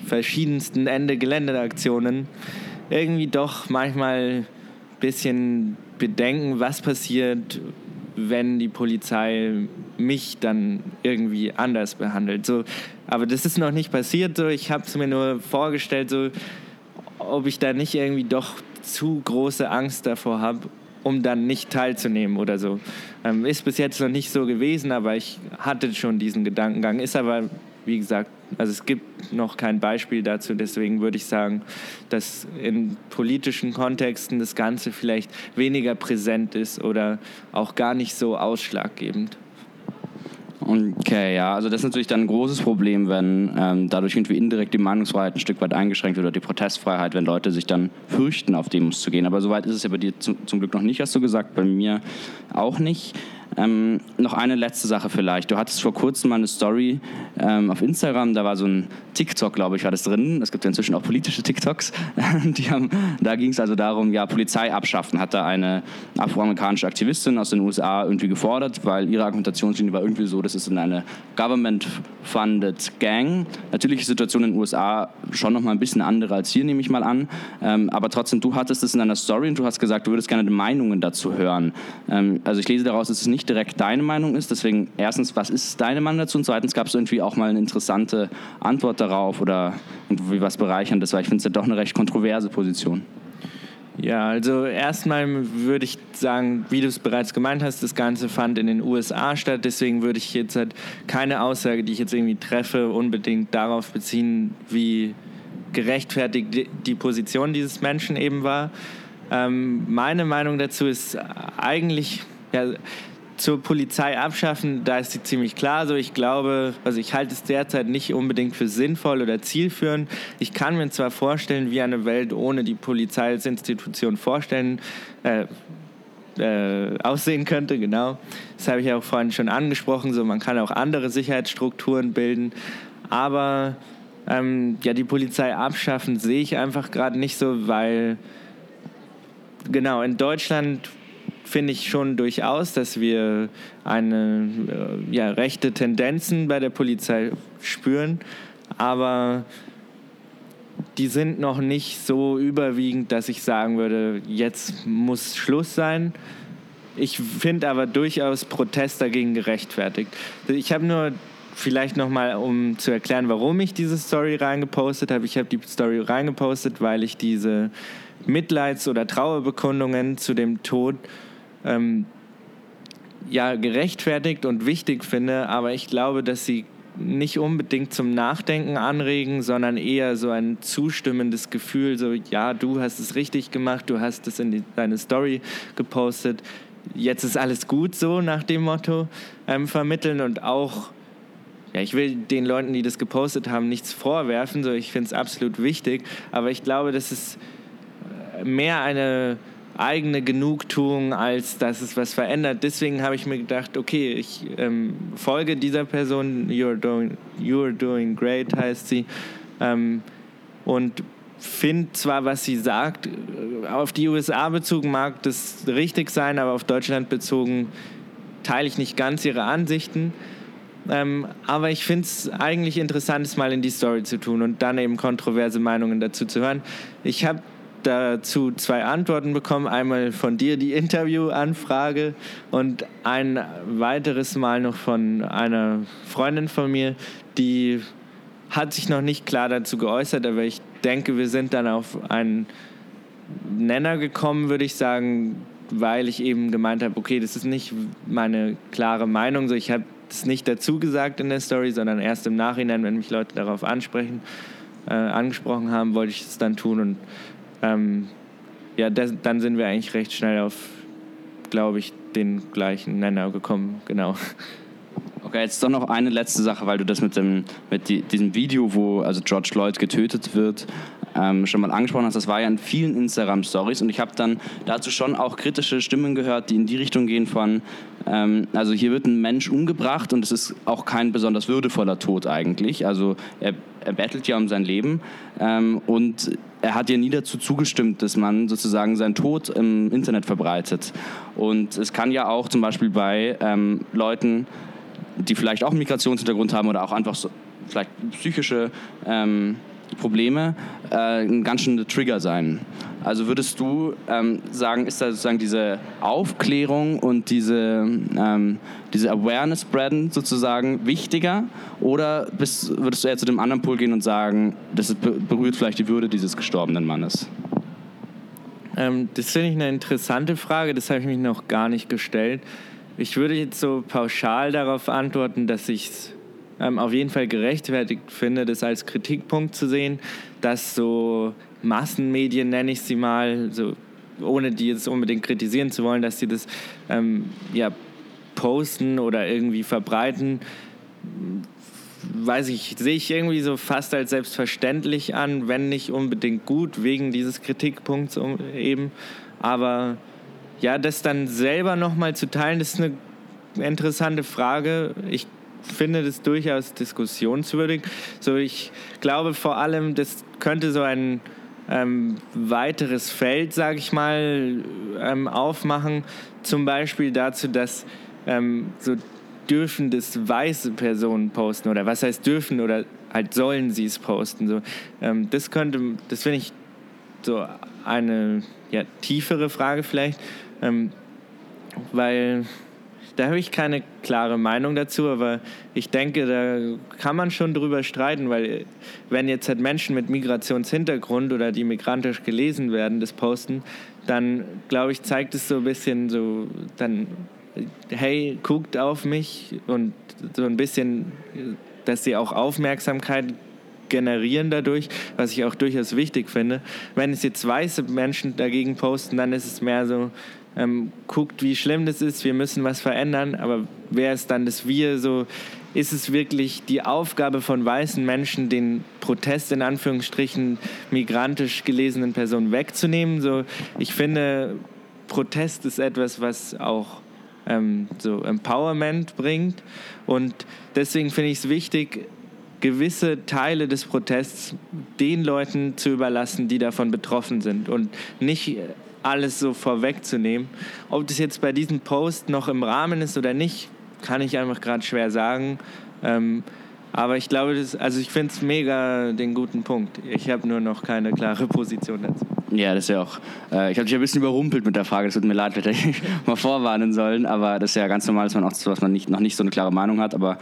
verschiedensten Ende-Gelände-Aktionen irgendwie doch manchmal bisschen bedenken, was passiert, wenn die Polizei mich dann irgendwie anders behandelt. So, aber das ist noch nicht passiert. So, ich habe es mir nur vorgestellt, so, ob ich da nicht irgendwie doch zu große Angst davor habe, um dann nicht teilzunehmen oder so. Ähm, ist bis jetzt noch nicht so gewesen, aber ich hatte schon diesen Gedankengang. Ist aber, wie gesagt, also es gibt noch kein Beispiel dazu, deswegen würde ich sagen, dass in politischen Kontexten das Ganze vielleicht weniger präsent ist oder auch gar nicht so ausschlaggebend. Okay, ja, also das ist natürlich dann ein großes Problem, wenn ähm, dadurch irgendwie indirekt die Meinungsfreiheit ein Stück weit eingeschränkt wird oder die Protestfreiheit, wenn Leute sich dann fürchten, auf Demos zu gehen. Aber soweit ist es ja bei dir zum, zum Glück noch nicht, hast du gesagt, bei mir auch nicht. Ähm, noch eine letzte Sache vielleicht. Du hattest vor kurzem mal eine Story ähm, auf Instagram, da war so ein TikTok, glaube ich, war das drin. Es gibt ja inzwischen auch politische TikToks. Haben, da ging es also darum, ja, Polizei abschaffen, hat da eine afroamerikanische Aktivistin aus den USA irgendwie gefordert, weil ihre Argumentationslinie war irgendwie so, das ist in eine government-funded Gang. Natürlich ist die Situation in den USA schon noch mal ein bisschen andere als hier, nehme ich mal an. Ähm, aber trotzdem, du hattest es in deiner Story und du hast gesagt, du würdest gerne Meinungen dazu hören. Ähm, also ich lese daraus, es nicht direkt deine Meinung ist. Deswegen erstens, was ist deine Meinung dazu? Und zweitens, gab es irgendwie auch mal eine interessante Antwort darauf oder irgendwie was Bereicherndes, weil ich finde es ja doch eine recht kontroverse Position. Ja, also erstmal würde ich sagen, wie du es bereits gemeint hast, das Ganze fand in den USA statt. Deswegen würde ich jetzt halt keine Aussage, die ich jetzt irgendwie treffe, unbedingt darauf beziehen, wie gerechtfertigt die Position dieses Menschen eben war. Ähm, meine Meinung dazu ist eigentlich, ja, zur Polizei abschaffen, da ist sie ziemlich klar. So, ich glaube, also ich halte es derzeit nicht unbedingt für sinnvoll oder zielführend. Ich kann mir zwar vorstellen, wie eine Welt ohne die Polizei als Institution vorstellen, äh, äh, aussehen könnte, genau. Das habe ich ja auch vorhin schon angesprochen. So, man kann auch andere Sicherheitsstrukturen bilden, aber ähm, ja, die Polizei abschaffen sehe ich einfach gerade nicht so, weil genau in Deutschland finde ich schon durchaus, dass wir eine äh, ja, rechte Tendenzen bei der Polizei spüren, aber die sind noch nicht so überwiegend, dass ich sagen würde, jetzt muss Schluss sein. Ich finde aber durchaus Protest dagegen gerechtfertigt. Ich habe nur vielleicht nochmal, um zu erklären, warum ich diese Story reingepostet habe. Ich habe die Story reingepostet, weil ich diese Mitleids- oder Trauerbekundungen zu dem Tod ähm, ja, gerechtfertigt und wichtig finde, aber ich glaube, dass sie nicht unbedingt zum Nachdenken anregen, sondern eher so ein zustimmendes Gefühl, so ja, du hast es richtig gemacht, du hast es in die, deine Story gepostet, jetzt ist alles gut so nach dem Motto ähm, vermitteln und auch, ja, ich will den Leuten, die das gepostet haben, nichts vorwerfen, so ich finde es absolut wichtig, aber ich glaube, dass es mehr eine eigene Genugtuung, als dass es was verändert. Deswegen habe ich mir gedacht, okay, ich ähm, folge dieser Person, you're doing, you're doing great heißt sie, ähm, und finde zwar, was sie sagt, auf die USA bezogen mag das richtig sein, aber auf Deutschland bezogen teile ich nicht ganz ihre Ansichten. Ähm, aber ich finde es eigentlich interessant, es mal in die Story zu tun und dann eben kontroverse Meinungen dazu zu hören. Ich habe dazu zwei Antworten bekommen. Einmal von dir die Interviewanfrage und ein weiteres Mal noch von einer Freundin von mir, die hat sich noch nicht klar dazu geäußert, aber ich denke, wir sind dann auf einen Nenner gekommen, würde ich sagen, weil ich eben gemeint habe, okay, das ist nicht meine klare Meinung, so ich habe es nicht dazu gesagt in der Story, sondern erst im Nachhinein, wenn mich Leute darauf ansprechen, äh, angesprochen haben, wollte ich es dann tun und ähm, ja, das, dann sind wir eigentlich recht schnell auf, glaube ich, den gleichen Nenner gekommen, genau. Okay, jetzt doch noch eine letzte Sache, weil du das mit, dem, mit die, diesem Video, wo also George Floyd getötet wird, ähm, schon mal angesprochen hast. Das war ja in vielen Instagram-Stories und ich habe dann dazu schon auch kritische Stimmen gehört, die in die Richtung gehen von, ähm, also hier wird ein Mensch umgebracht und es ist auch kein besonders würdevoller Tod eigentlich. Also er, er bettelt ja um sein Leben ähm, und er hat ja nie dazu zugestimmt, dass man sozusagen seinen Tod im Internet verbreitet. Und es kann ja auch zum Beispiel bei ähm, Leuten, die vielleicht auch einen Migrationshintergrund haben oder auch einfach so, vielleicht psychische ähm, Probleme äh, ein ganz schöner Trigger sein. Also würdest du ähm, sagen, ist da sozusagen diese Aufklärung und diese, ähm, diese Awareness spreaden sozusagen wichtiger? Oder bist, würdest du eher zu dem anderen Pol gehen und sagen, das berührt vielleicht die Würde dieses gestorbenen Mannes? Ähm, das finde ich eine interessante Frage, das habe ich mich noch gar nicht gestellt. Ich würde jetzt so pauschal darauf antworten, dass ich es ähm, auf jeden Fall gerechtfertigt finde, das als Kritikpunkt zu sehen, dass so Massenmedien, nenne ich sie mal, so, ohne die jetzt unbedingt kritisieren zu wollen, dass sie das ähm, ja, posten oder irgendwie verbreiten, weiß ich, sehe ich irgendwie so fast als selbstverständlich an, wenn nicht unbedingt gut, wegen dieses Kritikpunkts eben. Aber ja, das dann selber nochmal zu teilen, das ist eine interessante Frage. Ich finde das durchaus diskussionswürdig. So, ich glaube vor allem, das könnte so ein ähm, weiteres Feld, sage ich mal, ähm, aufmachen. Zum Beispiel dazu, dass ähm, so dürfen das weiße Personen posten oder was heißt dürfen oder halt sollen sie es posten. So, ähm, das könnte, das finde ich so eine ja, tiefere Frage vielleicht, ähm, weil da habe ich keine klare Meinung dazu, aber ich denke, da kann man schon drüber streiten, weil wenn jetzt halt Menschen mit Migrationshintergrund oder die migrantisch gelesen werden, das posten, dann glaube ich, zeigt es so ein bisschen so, dann, hey, guckt auf mich und so ein bisschen, dass sie auch Aufmerksamkeit generieren dadurch, was ich auch durchaus wichtig finde. Wenn es jetzt weiße Menschen dagegen posten, dann ist es mehr so, ähm, guckt, wie schlimm das ist, wir müssen was verändern, aber wer ist dann das Wir? So ist es wirklich die Aufgabe von weißen Menschen, den Protest in Anführungsstrichen migrantisch gelesenen Personen wegzunehmen? So, ich finde, Protest ist etwas, was auch ähm, so Empowerment bringt und deswegen finde ich es wichtig, gewisse Teile des Protests den Leuten zu überlassen, die davon betroffen sind und nicht alles so vorwegzunehmen. Ob das jetzt bei diesem Post noch im Rahmen ist oder nicht, kann ich einfach gerade schwer sagen. Ähm, aber ich glaube, das, also ich finde es mega den guten Punkt. Ich habe nur noch keine klare Position dazu. Ja, das ist ja auch. Äh, ich habe dich ein bisschen überrumpelt mit der Frage. Es tut mir leid, hätte ich mal vorwarnen sollen. Aber das ist ja ganz normal, dass man auch was man nicht, noch nicht so eine klare Meinung hat. Aber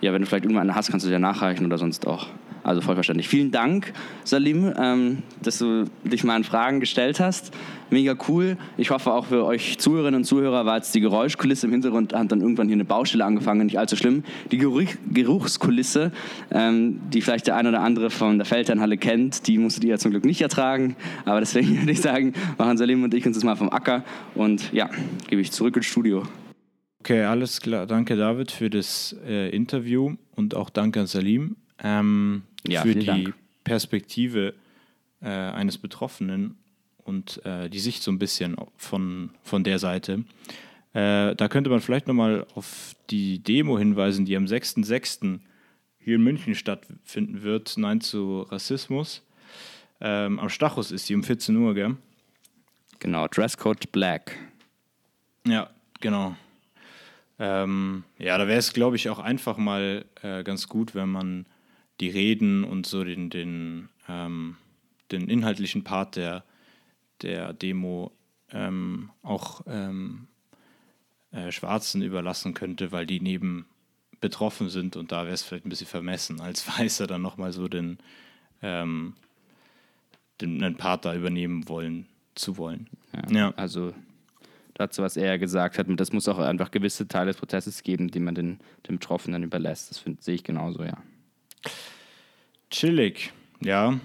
ja, wenn du vielleicht irgendwann eine hast, kannst du dir nachreichen oder sonst auch. Also voll verständlich. Vielen Dank, Salim, ähm, dass du dich meinen Fragen gestellt hast. Mega cool. Ich hoffe auch für euch Zuhörerinnen und Zuhörer war jetzt die Geräuschkulisse im Hintergrund, hat dann irgendwann hier eine Baustelle angefangen, nicht allzu schlimm. Die Geruch, Geruchskulisse, ähm, die vielleicht der eine oder andere von der Feldherrnhalle kennt, die musstet ihr ja zum Glück nicht ertragen. Aber deswegen würde ich sagen, machen Salim und ich uns das mal vom Acker. Und ja, gebe ich zurück ins Studio. Okay, alles klar. Danke, David, für das äh, Interview und auch danke an Salim ähm, ja, für die Dank. Perspektive äh, eines Betroffenen und äh, die Sicht so ein bisschen von, von der Seite. Äh, da könnte man vielleicht nochmal auf die Demo hinweisen, die am 6.6. hier in München stattfinden wird. Nein zu Rassismus. Ähm, am Stachus ist sie um 14 Uhr, gell? Genau, Dresscode Black. Ja, genau. Ähm, ja, da wäre es, glaube ich, auch einfach mal äh, ganz gut, wenn man die Reden und so den, den, ähm, den inhaltlichen Part der, der Demo ähm, auch ähm, äh, Schwarzen überlassen könnte, weil die neben betroffen sind und da wäre es vielleicht ein bisschen vermessen, als Weißer dann nochmal so den, ähm, den einen Part da übernehmen wollen, zu wollen. Ja, ja. Also dazu, was er gesagt hat, das muss auch einfach gewisse Teile des Prozesses geben, die man den, den Betroffenen überlässt. Das find, sehe ich genauso, ja. Chillig, ja.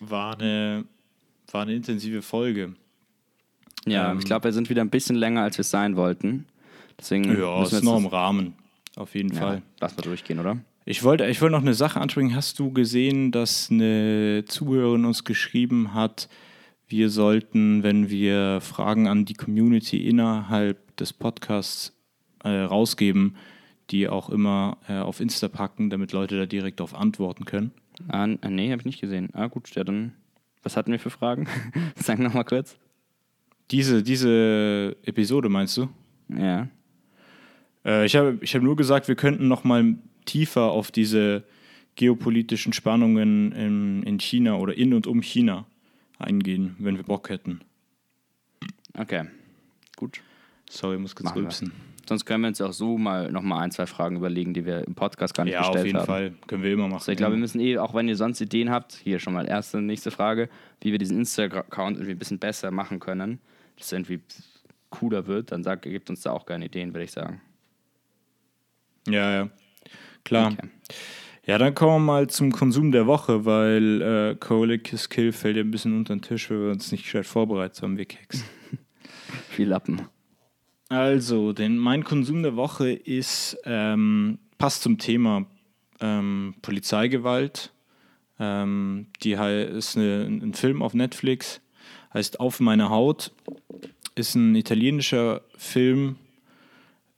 War eine, war eine intensive Folge. Ja, ähm, ich glaube, wir sind wieder ein bisschen länger, als wir es sein wollten. Deswegen ja, ist noch im Rahmen. Auf jeden ja, Fall. Lass mal durchgehen, oder? Ich wollte, ich wollte noch eine Sache ansprechen. Hast du gesehen, dass eine Zuhörerin uns geschrieben hat, wir sollten, wenn wir Fragen an die Community innerhalb des Podcasts äh, rausgeben, die auch immer äh, auf Insta packen, damit Leute da direkt darauf antworten können. Ah, nee, habe ich nicht gesehen. Ah, gut, ja, dann. Was hatten wir für Fragen? Sag nochmal kurz. Diese, diese Episode meinst du? Ja. Äh, ich habe ich hab nur gesagt, wir könnten nochmal tiefer auf diese geopolitischen Spannungen in, in China oder in und um China eingehen, wenn wir Bock hätten. Okay, gut. Sorry, ich muss kurz rülpsen. Sonst können wir uns auch so mal nochmal ein, zwei Fragen überlegen, die wir im Podcast gar nicht Ja, gestellt auf jeden haben. Fall. Können wir immer machen. Also ich glaube, wir müssen eh, auch wenn ihr sonst Ideen habt, hier schon mal erste, nächste Frage, wie wir diesen Instagram-Account irgendwie ein bisschen besser machen können, dass es irgendwie cooler wird, dann sagt, gebt uns da auch gerne Ideen, würde ich sagen. ja, ja. Klar. Okay. Ja, dann kommen wir mal zum Konsum der Woche, weil äh, Colic Kiss Kill fällt ja ein bisschen unter den Tisch, weil wir uns nicht gescheit vorbereitet haben, wir Keks. Viel Lappen. Also, denn mein Konsum der Woche ist, ähm, passt zum Thema ähm, Polizeigewalt. Ähm, die ist eine, ein Film auf Netflix, heißt Auf meine Haut. Ist ein italienischer Film,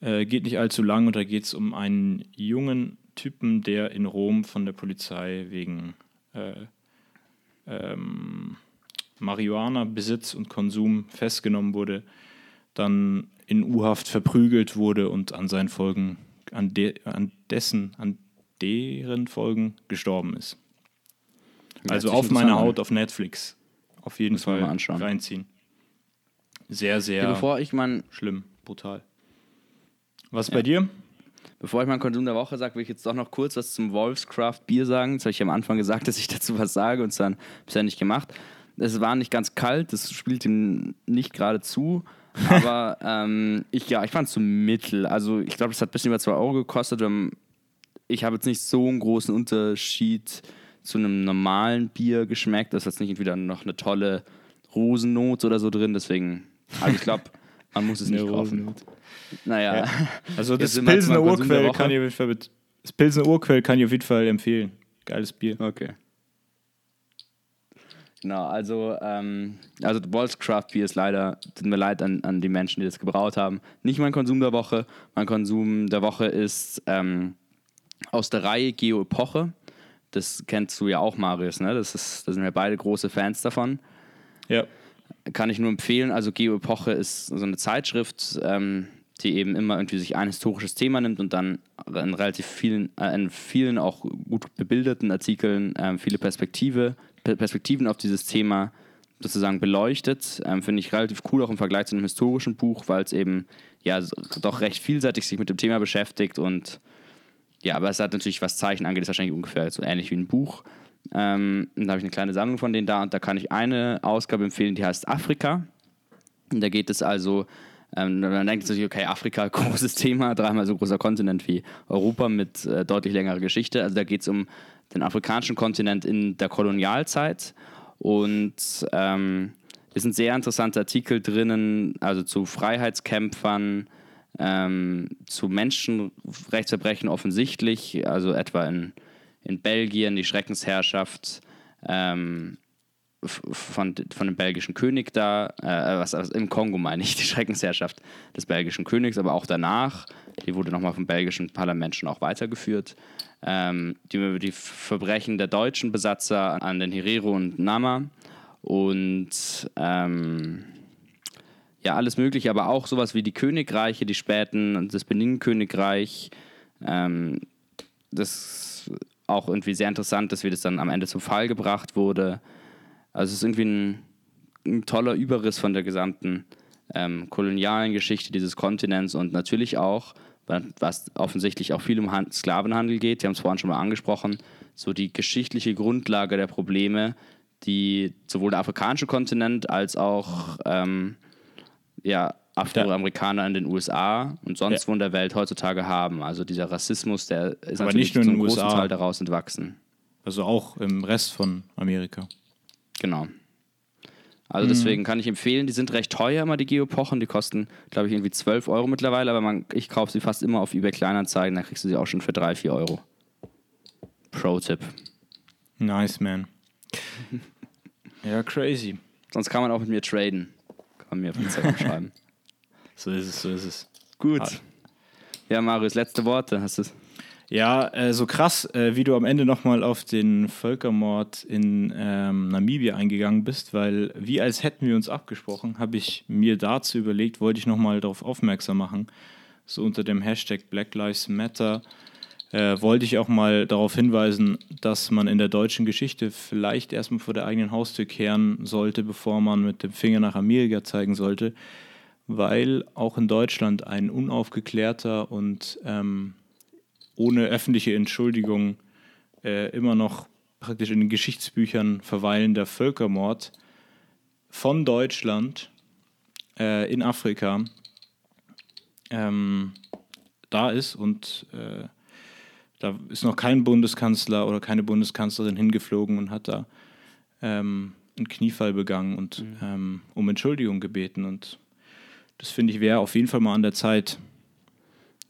äh, geht nicht allzu lang und da geht es um einen jungen Typen, der in Rom von der Polizei wegen äh, ähm, Marihuana-Besitz und Konsum festgenommen wurde, dann in U-Haft verprügelt wurde und an seinen Folgen, an, de, an dessen, an deren Folgen gestorben ist. Also auf meiner an. Haut auf Netflix. Auf jeden Fall mal anschauen. reinziehen. Sehr, sehr Ja, bevor ich mein, schlimm, brutal. Was bei dir? Bevor ich meinen Konsum der Woche sage, will ich jetzt doch noch kurz was zum Wolfscraft Bier sagen. Das habe ich am Anfang gesagt, dass ich dazu was sage und es dann bisher nicht gemacht. Es war nicht ganz kalt, das spielt ihm nicht gerade zu. Aber ähm, ich, ja, ich fand es so mittel. Also ich glaube, es hat ein bisschen über 2 Euro gekostet. Ähm, Ich habe jetzt nicht so einen großen Unterschied zu einem normalen Bier geschmeckt. Da ist jetzt nicht entweder noch eine tolle Rosennote oder so drin. Deswegen, also ich glaube, man muss es nicht kaufen. Naja. Ja. Also das Pilsener Urquell kann ich auf jeden Fall mit, das Pilsener Urquell kann ich auf jeden Fall empfehlen. Geiles Bier. Okay. Genau, also, ähm, also Walls Craft Beer ist leider, tut mir leid an, an die Menschen, die das gebraut haben, nicht mein Konsum der Woche. Mein Konsum der Woche ist ähm, aus der Reihe Geo Epoche. Das kennst du ja auch, Marius, ne? Das ist, da sind wir beide große Fans davon Ja. kann ich nur empfehlen. Also Geo Epoche ist so eine Zeitschrift, ähm, die eben immer irgendwie sich ein historisches Thema nimmt und dann in relativ vielen, äh, in vielen auch gut bebildeten Artikeln ähm, viele Perspektive, Per- Perspektiven auf dieses Thema sozusagen beleuchtet. Ähm, Finde ich relativ cool auch im Vergleich zu einem historischen Buch, weil es eben ja doch recht vielseitig sich mit dem Thema beschäftigt und ja, aber es hat natürlich, was Zeichen angeht, ist wahrscheinlich ungefähr so ähnlich wie ein Buch. Ähm, da habe ich eine kleine Sammlung von denen da und da kann ich eine Ausgabe empfehlen, die heißt Afrika. Und da geht es also, ähm, man denkt sich, okay, Afrika, großes Thema, dreimal so großer Kontinent wie Europa mit äh, deutlich längerer Geschichte. Also da geht es um den afrikanischen Kontinent in der Kolonialzeit. Und ähm, es sind sehr interessante Artikel drinnen, also zu Freiheitskämpfern, ähm, zu Menschenrechtsverbrechen offensichtlich, also etwa in, in Belgien die Schreckensherrschaft ähm, von, von dem belgischen König da, äh, was, was im Kongo meine ich, die Schreckensherrschaft des belgischen Königs, aber auch danach, die wurde nochmal vom belgischen Parlament schon auch weitergeführt. Ähm, die, die Verbrechen der deutschen Besatzer an den Herero und Nama und ähm, ja, alles Mögliche, aber auch sowas wie die Königreiche, die späten, das Benin-Königreich. Ähm, das auch irgendwie sehr interessant, dass wie das dann am Ende zum Fall gebracht wurde. Also es ist irgendwie ein, ein toller Überriss von der gesamten ähm, kolonialen Geschichte dieses Kontinents und natürlich auch, was offensichtlich auch viel um Han Sklavenhandel geht, wir haben es vorhin schon mal angesprochen, so die geschichtliche Grundlage der Probleme, die sowohl der afrikanische Kontinent als auch ähm, ja, Afroamerikaner in den USA und sonst Ja. wo in der Welt heutzutage haben. Also dieser Rassismus, der ist Aber natürlich nicht nur in zum den großen USA. Teil daraus entwachsen. Also auch im Rest von Amerika. Genau. Also deswegen kann ich empfehlen, die sind recht teuer immer, die Geopochen. Die kosten, glaube ich, irgendwie 12 Euro mittlerweile, aber man, ich kaufe sie fast immer auf eBay Kleinanzeigen, da kriegst du sie auch schon für 3, 4 Euro. Pro-Tipp. Nice, man. ja, crazy. Sonst kann man auch mit mir traden. Kann man mir auf Instagram schreiben. So ist es, so ist es. Gut. Ja, Marius, letzte Worte. Hast du Ja, äh, so krass, äh, wie du am Ende nochmal auf den Völkermord in ähm, Namibia eingegangen bist, weil wie als hätten wir uns abgesprochen, habe ich mir dazu überlegt, wollte ich nochmal darauf aufmerksam machen, so unter dem Hashtag Black Lives Matter äh, wollte ich auch mal darauf hinweisen, dass man in der deutschen Geschichte vielleicht erstmal vor der eigenen Haustür kehren sollte, bevor man mit dem Finger nach Amerika zeigen sollte, weil auch in Deutschland ein unaufgeklärter und ähm, ohne öffentliche Entschuldigung äh, immer noch praktisch in den Geschichtsbüchern verweilender Völkermord von Deutschland äh, in Afrika ähm, da ist und äh, da ist noch kein Bundeskanzler oder keine Bundeskanzlerin hingeflogen und hat da ähm, einen Kniefall begangen und mhm. ähm, um Entschuldigung gebeten. Und das finde ich wäre auf jeden Fall mal an der Zeit.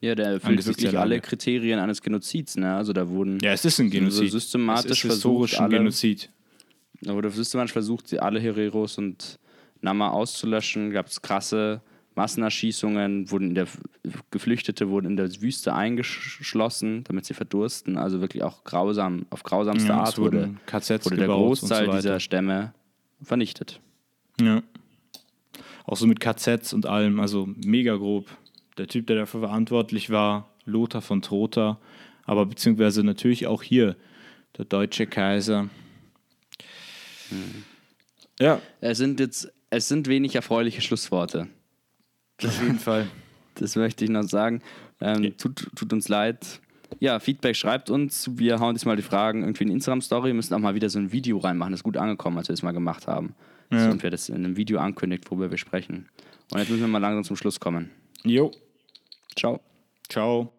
Ja, der erfüllt wirklich alle Kriterien eines Genozids. Ne? Also da wurden ja, es ist ein Genozid. So systematisch es ist versucht, alle, Genozid. Da wurde systematisch versucht, alle Hereros und Nama auszulöschen. Gab es krasse Massenerschießungen, wurden in der, Geflüchtete wurden in der Wüste eingeschlossen, damit sie verdursten. Also wirklich auch grausam, auf grausamste ja, Art wurde, wurde der Großteil so dieser Stämme vernichtet. Ja. Auch so mit KZs und allem, also mega grob. Der Typ, der dafür verantwortlich war, Lothar von Trotha, aber beziehungsweise natürlich auch hier der deutsche Kaiser. Mhm. Ja. Es sind jetzt, es sind wenig erfreuliche Schlussworte. Auf jeden Fall. Das möchte ich noch sagen. Ähm, okay. tut, tut uns leid. Ja, Feedback schreibt uns. Wir hauen jetzt mal die Fragen irgendwie in Instagram-Story. Wir müssen auch mal wieder so ein Video reinmachen. Das ist gut angekommen, als wir das mal gemacht haben. Ja. So, und wir das in einem Video ankündigt, worüber wir sprechen. Und jetzt müssen wir mal langsam zum Schluss kommen. Jo. Ciao. Ciao.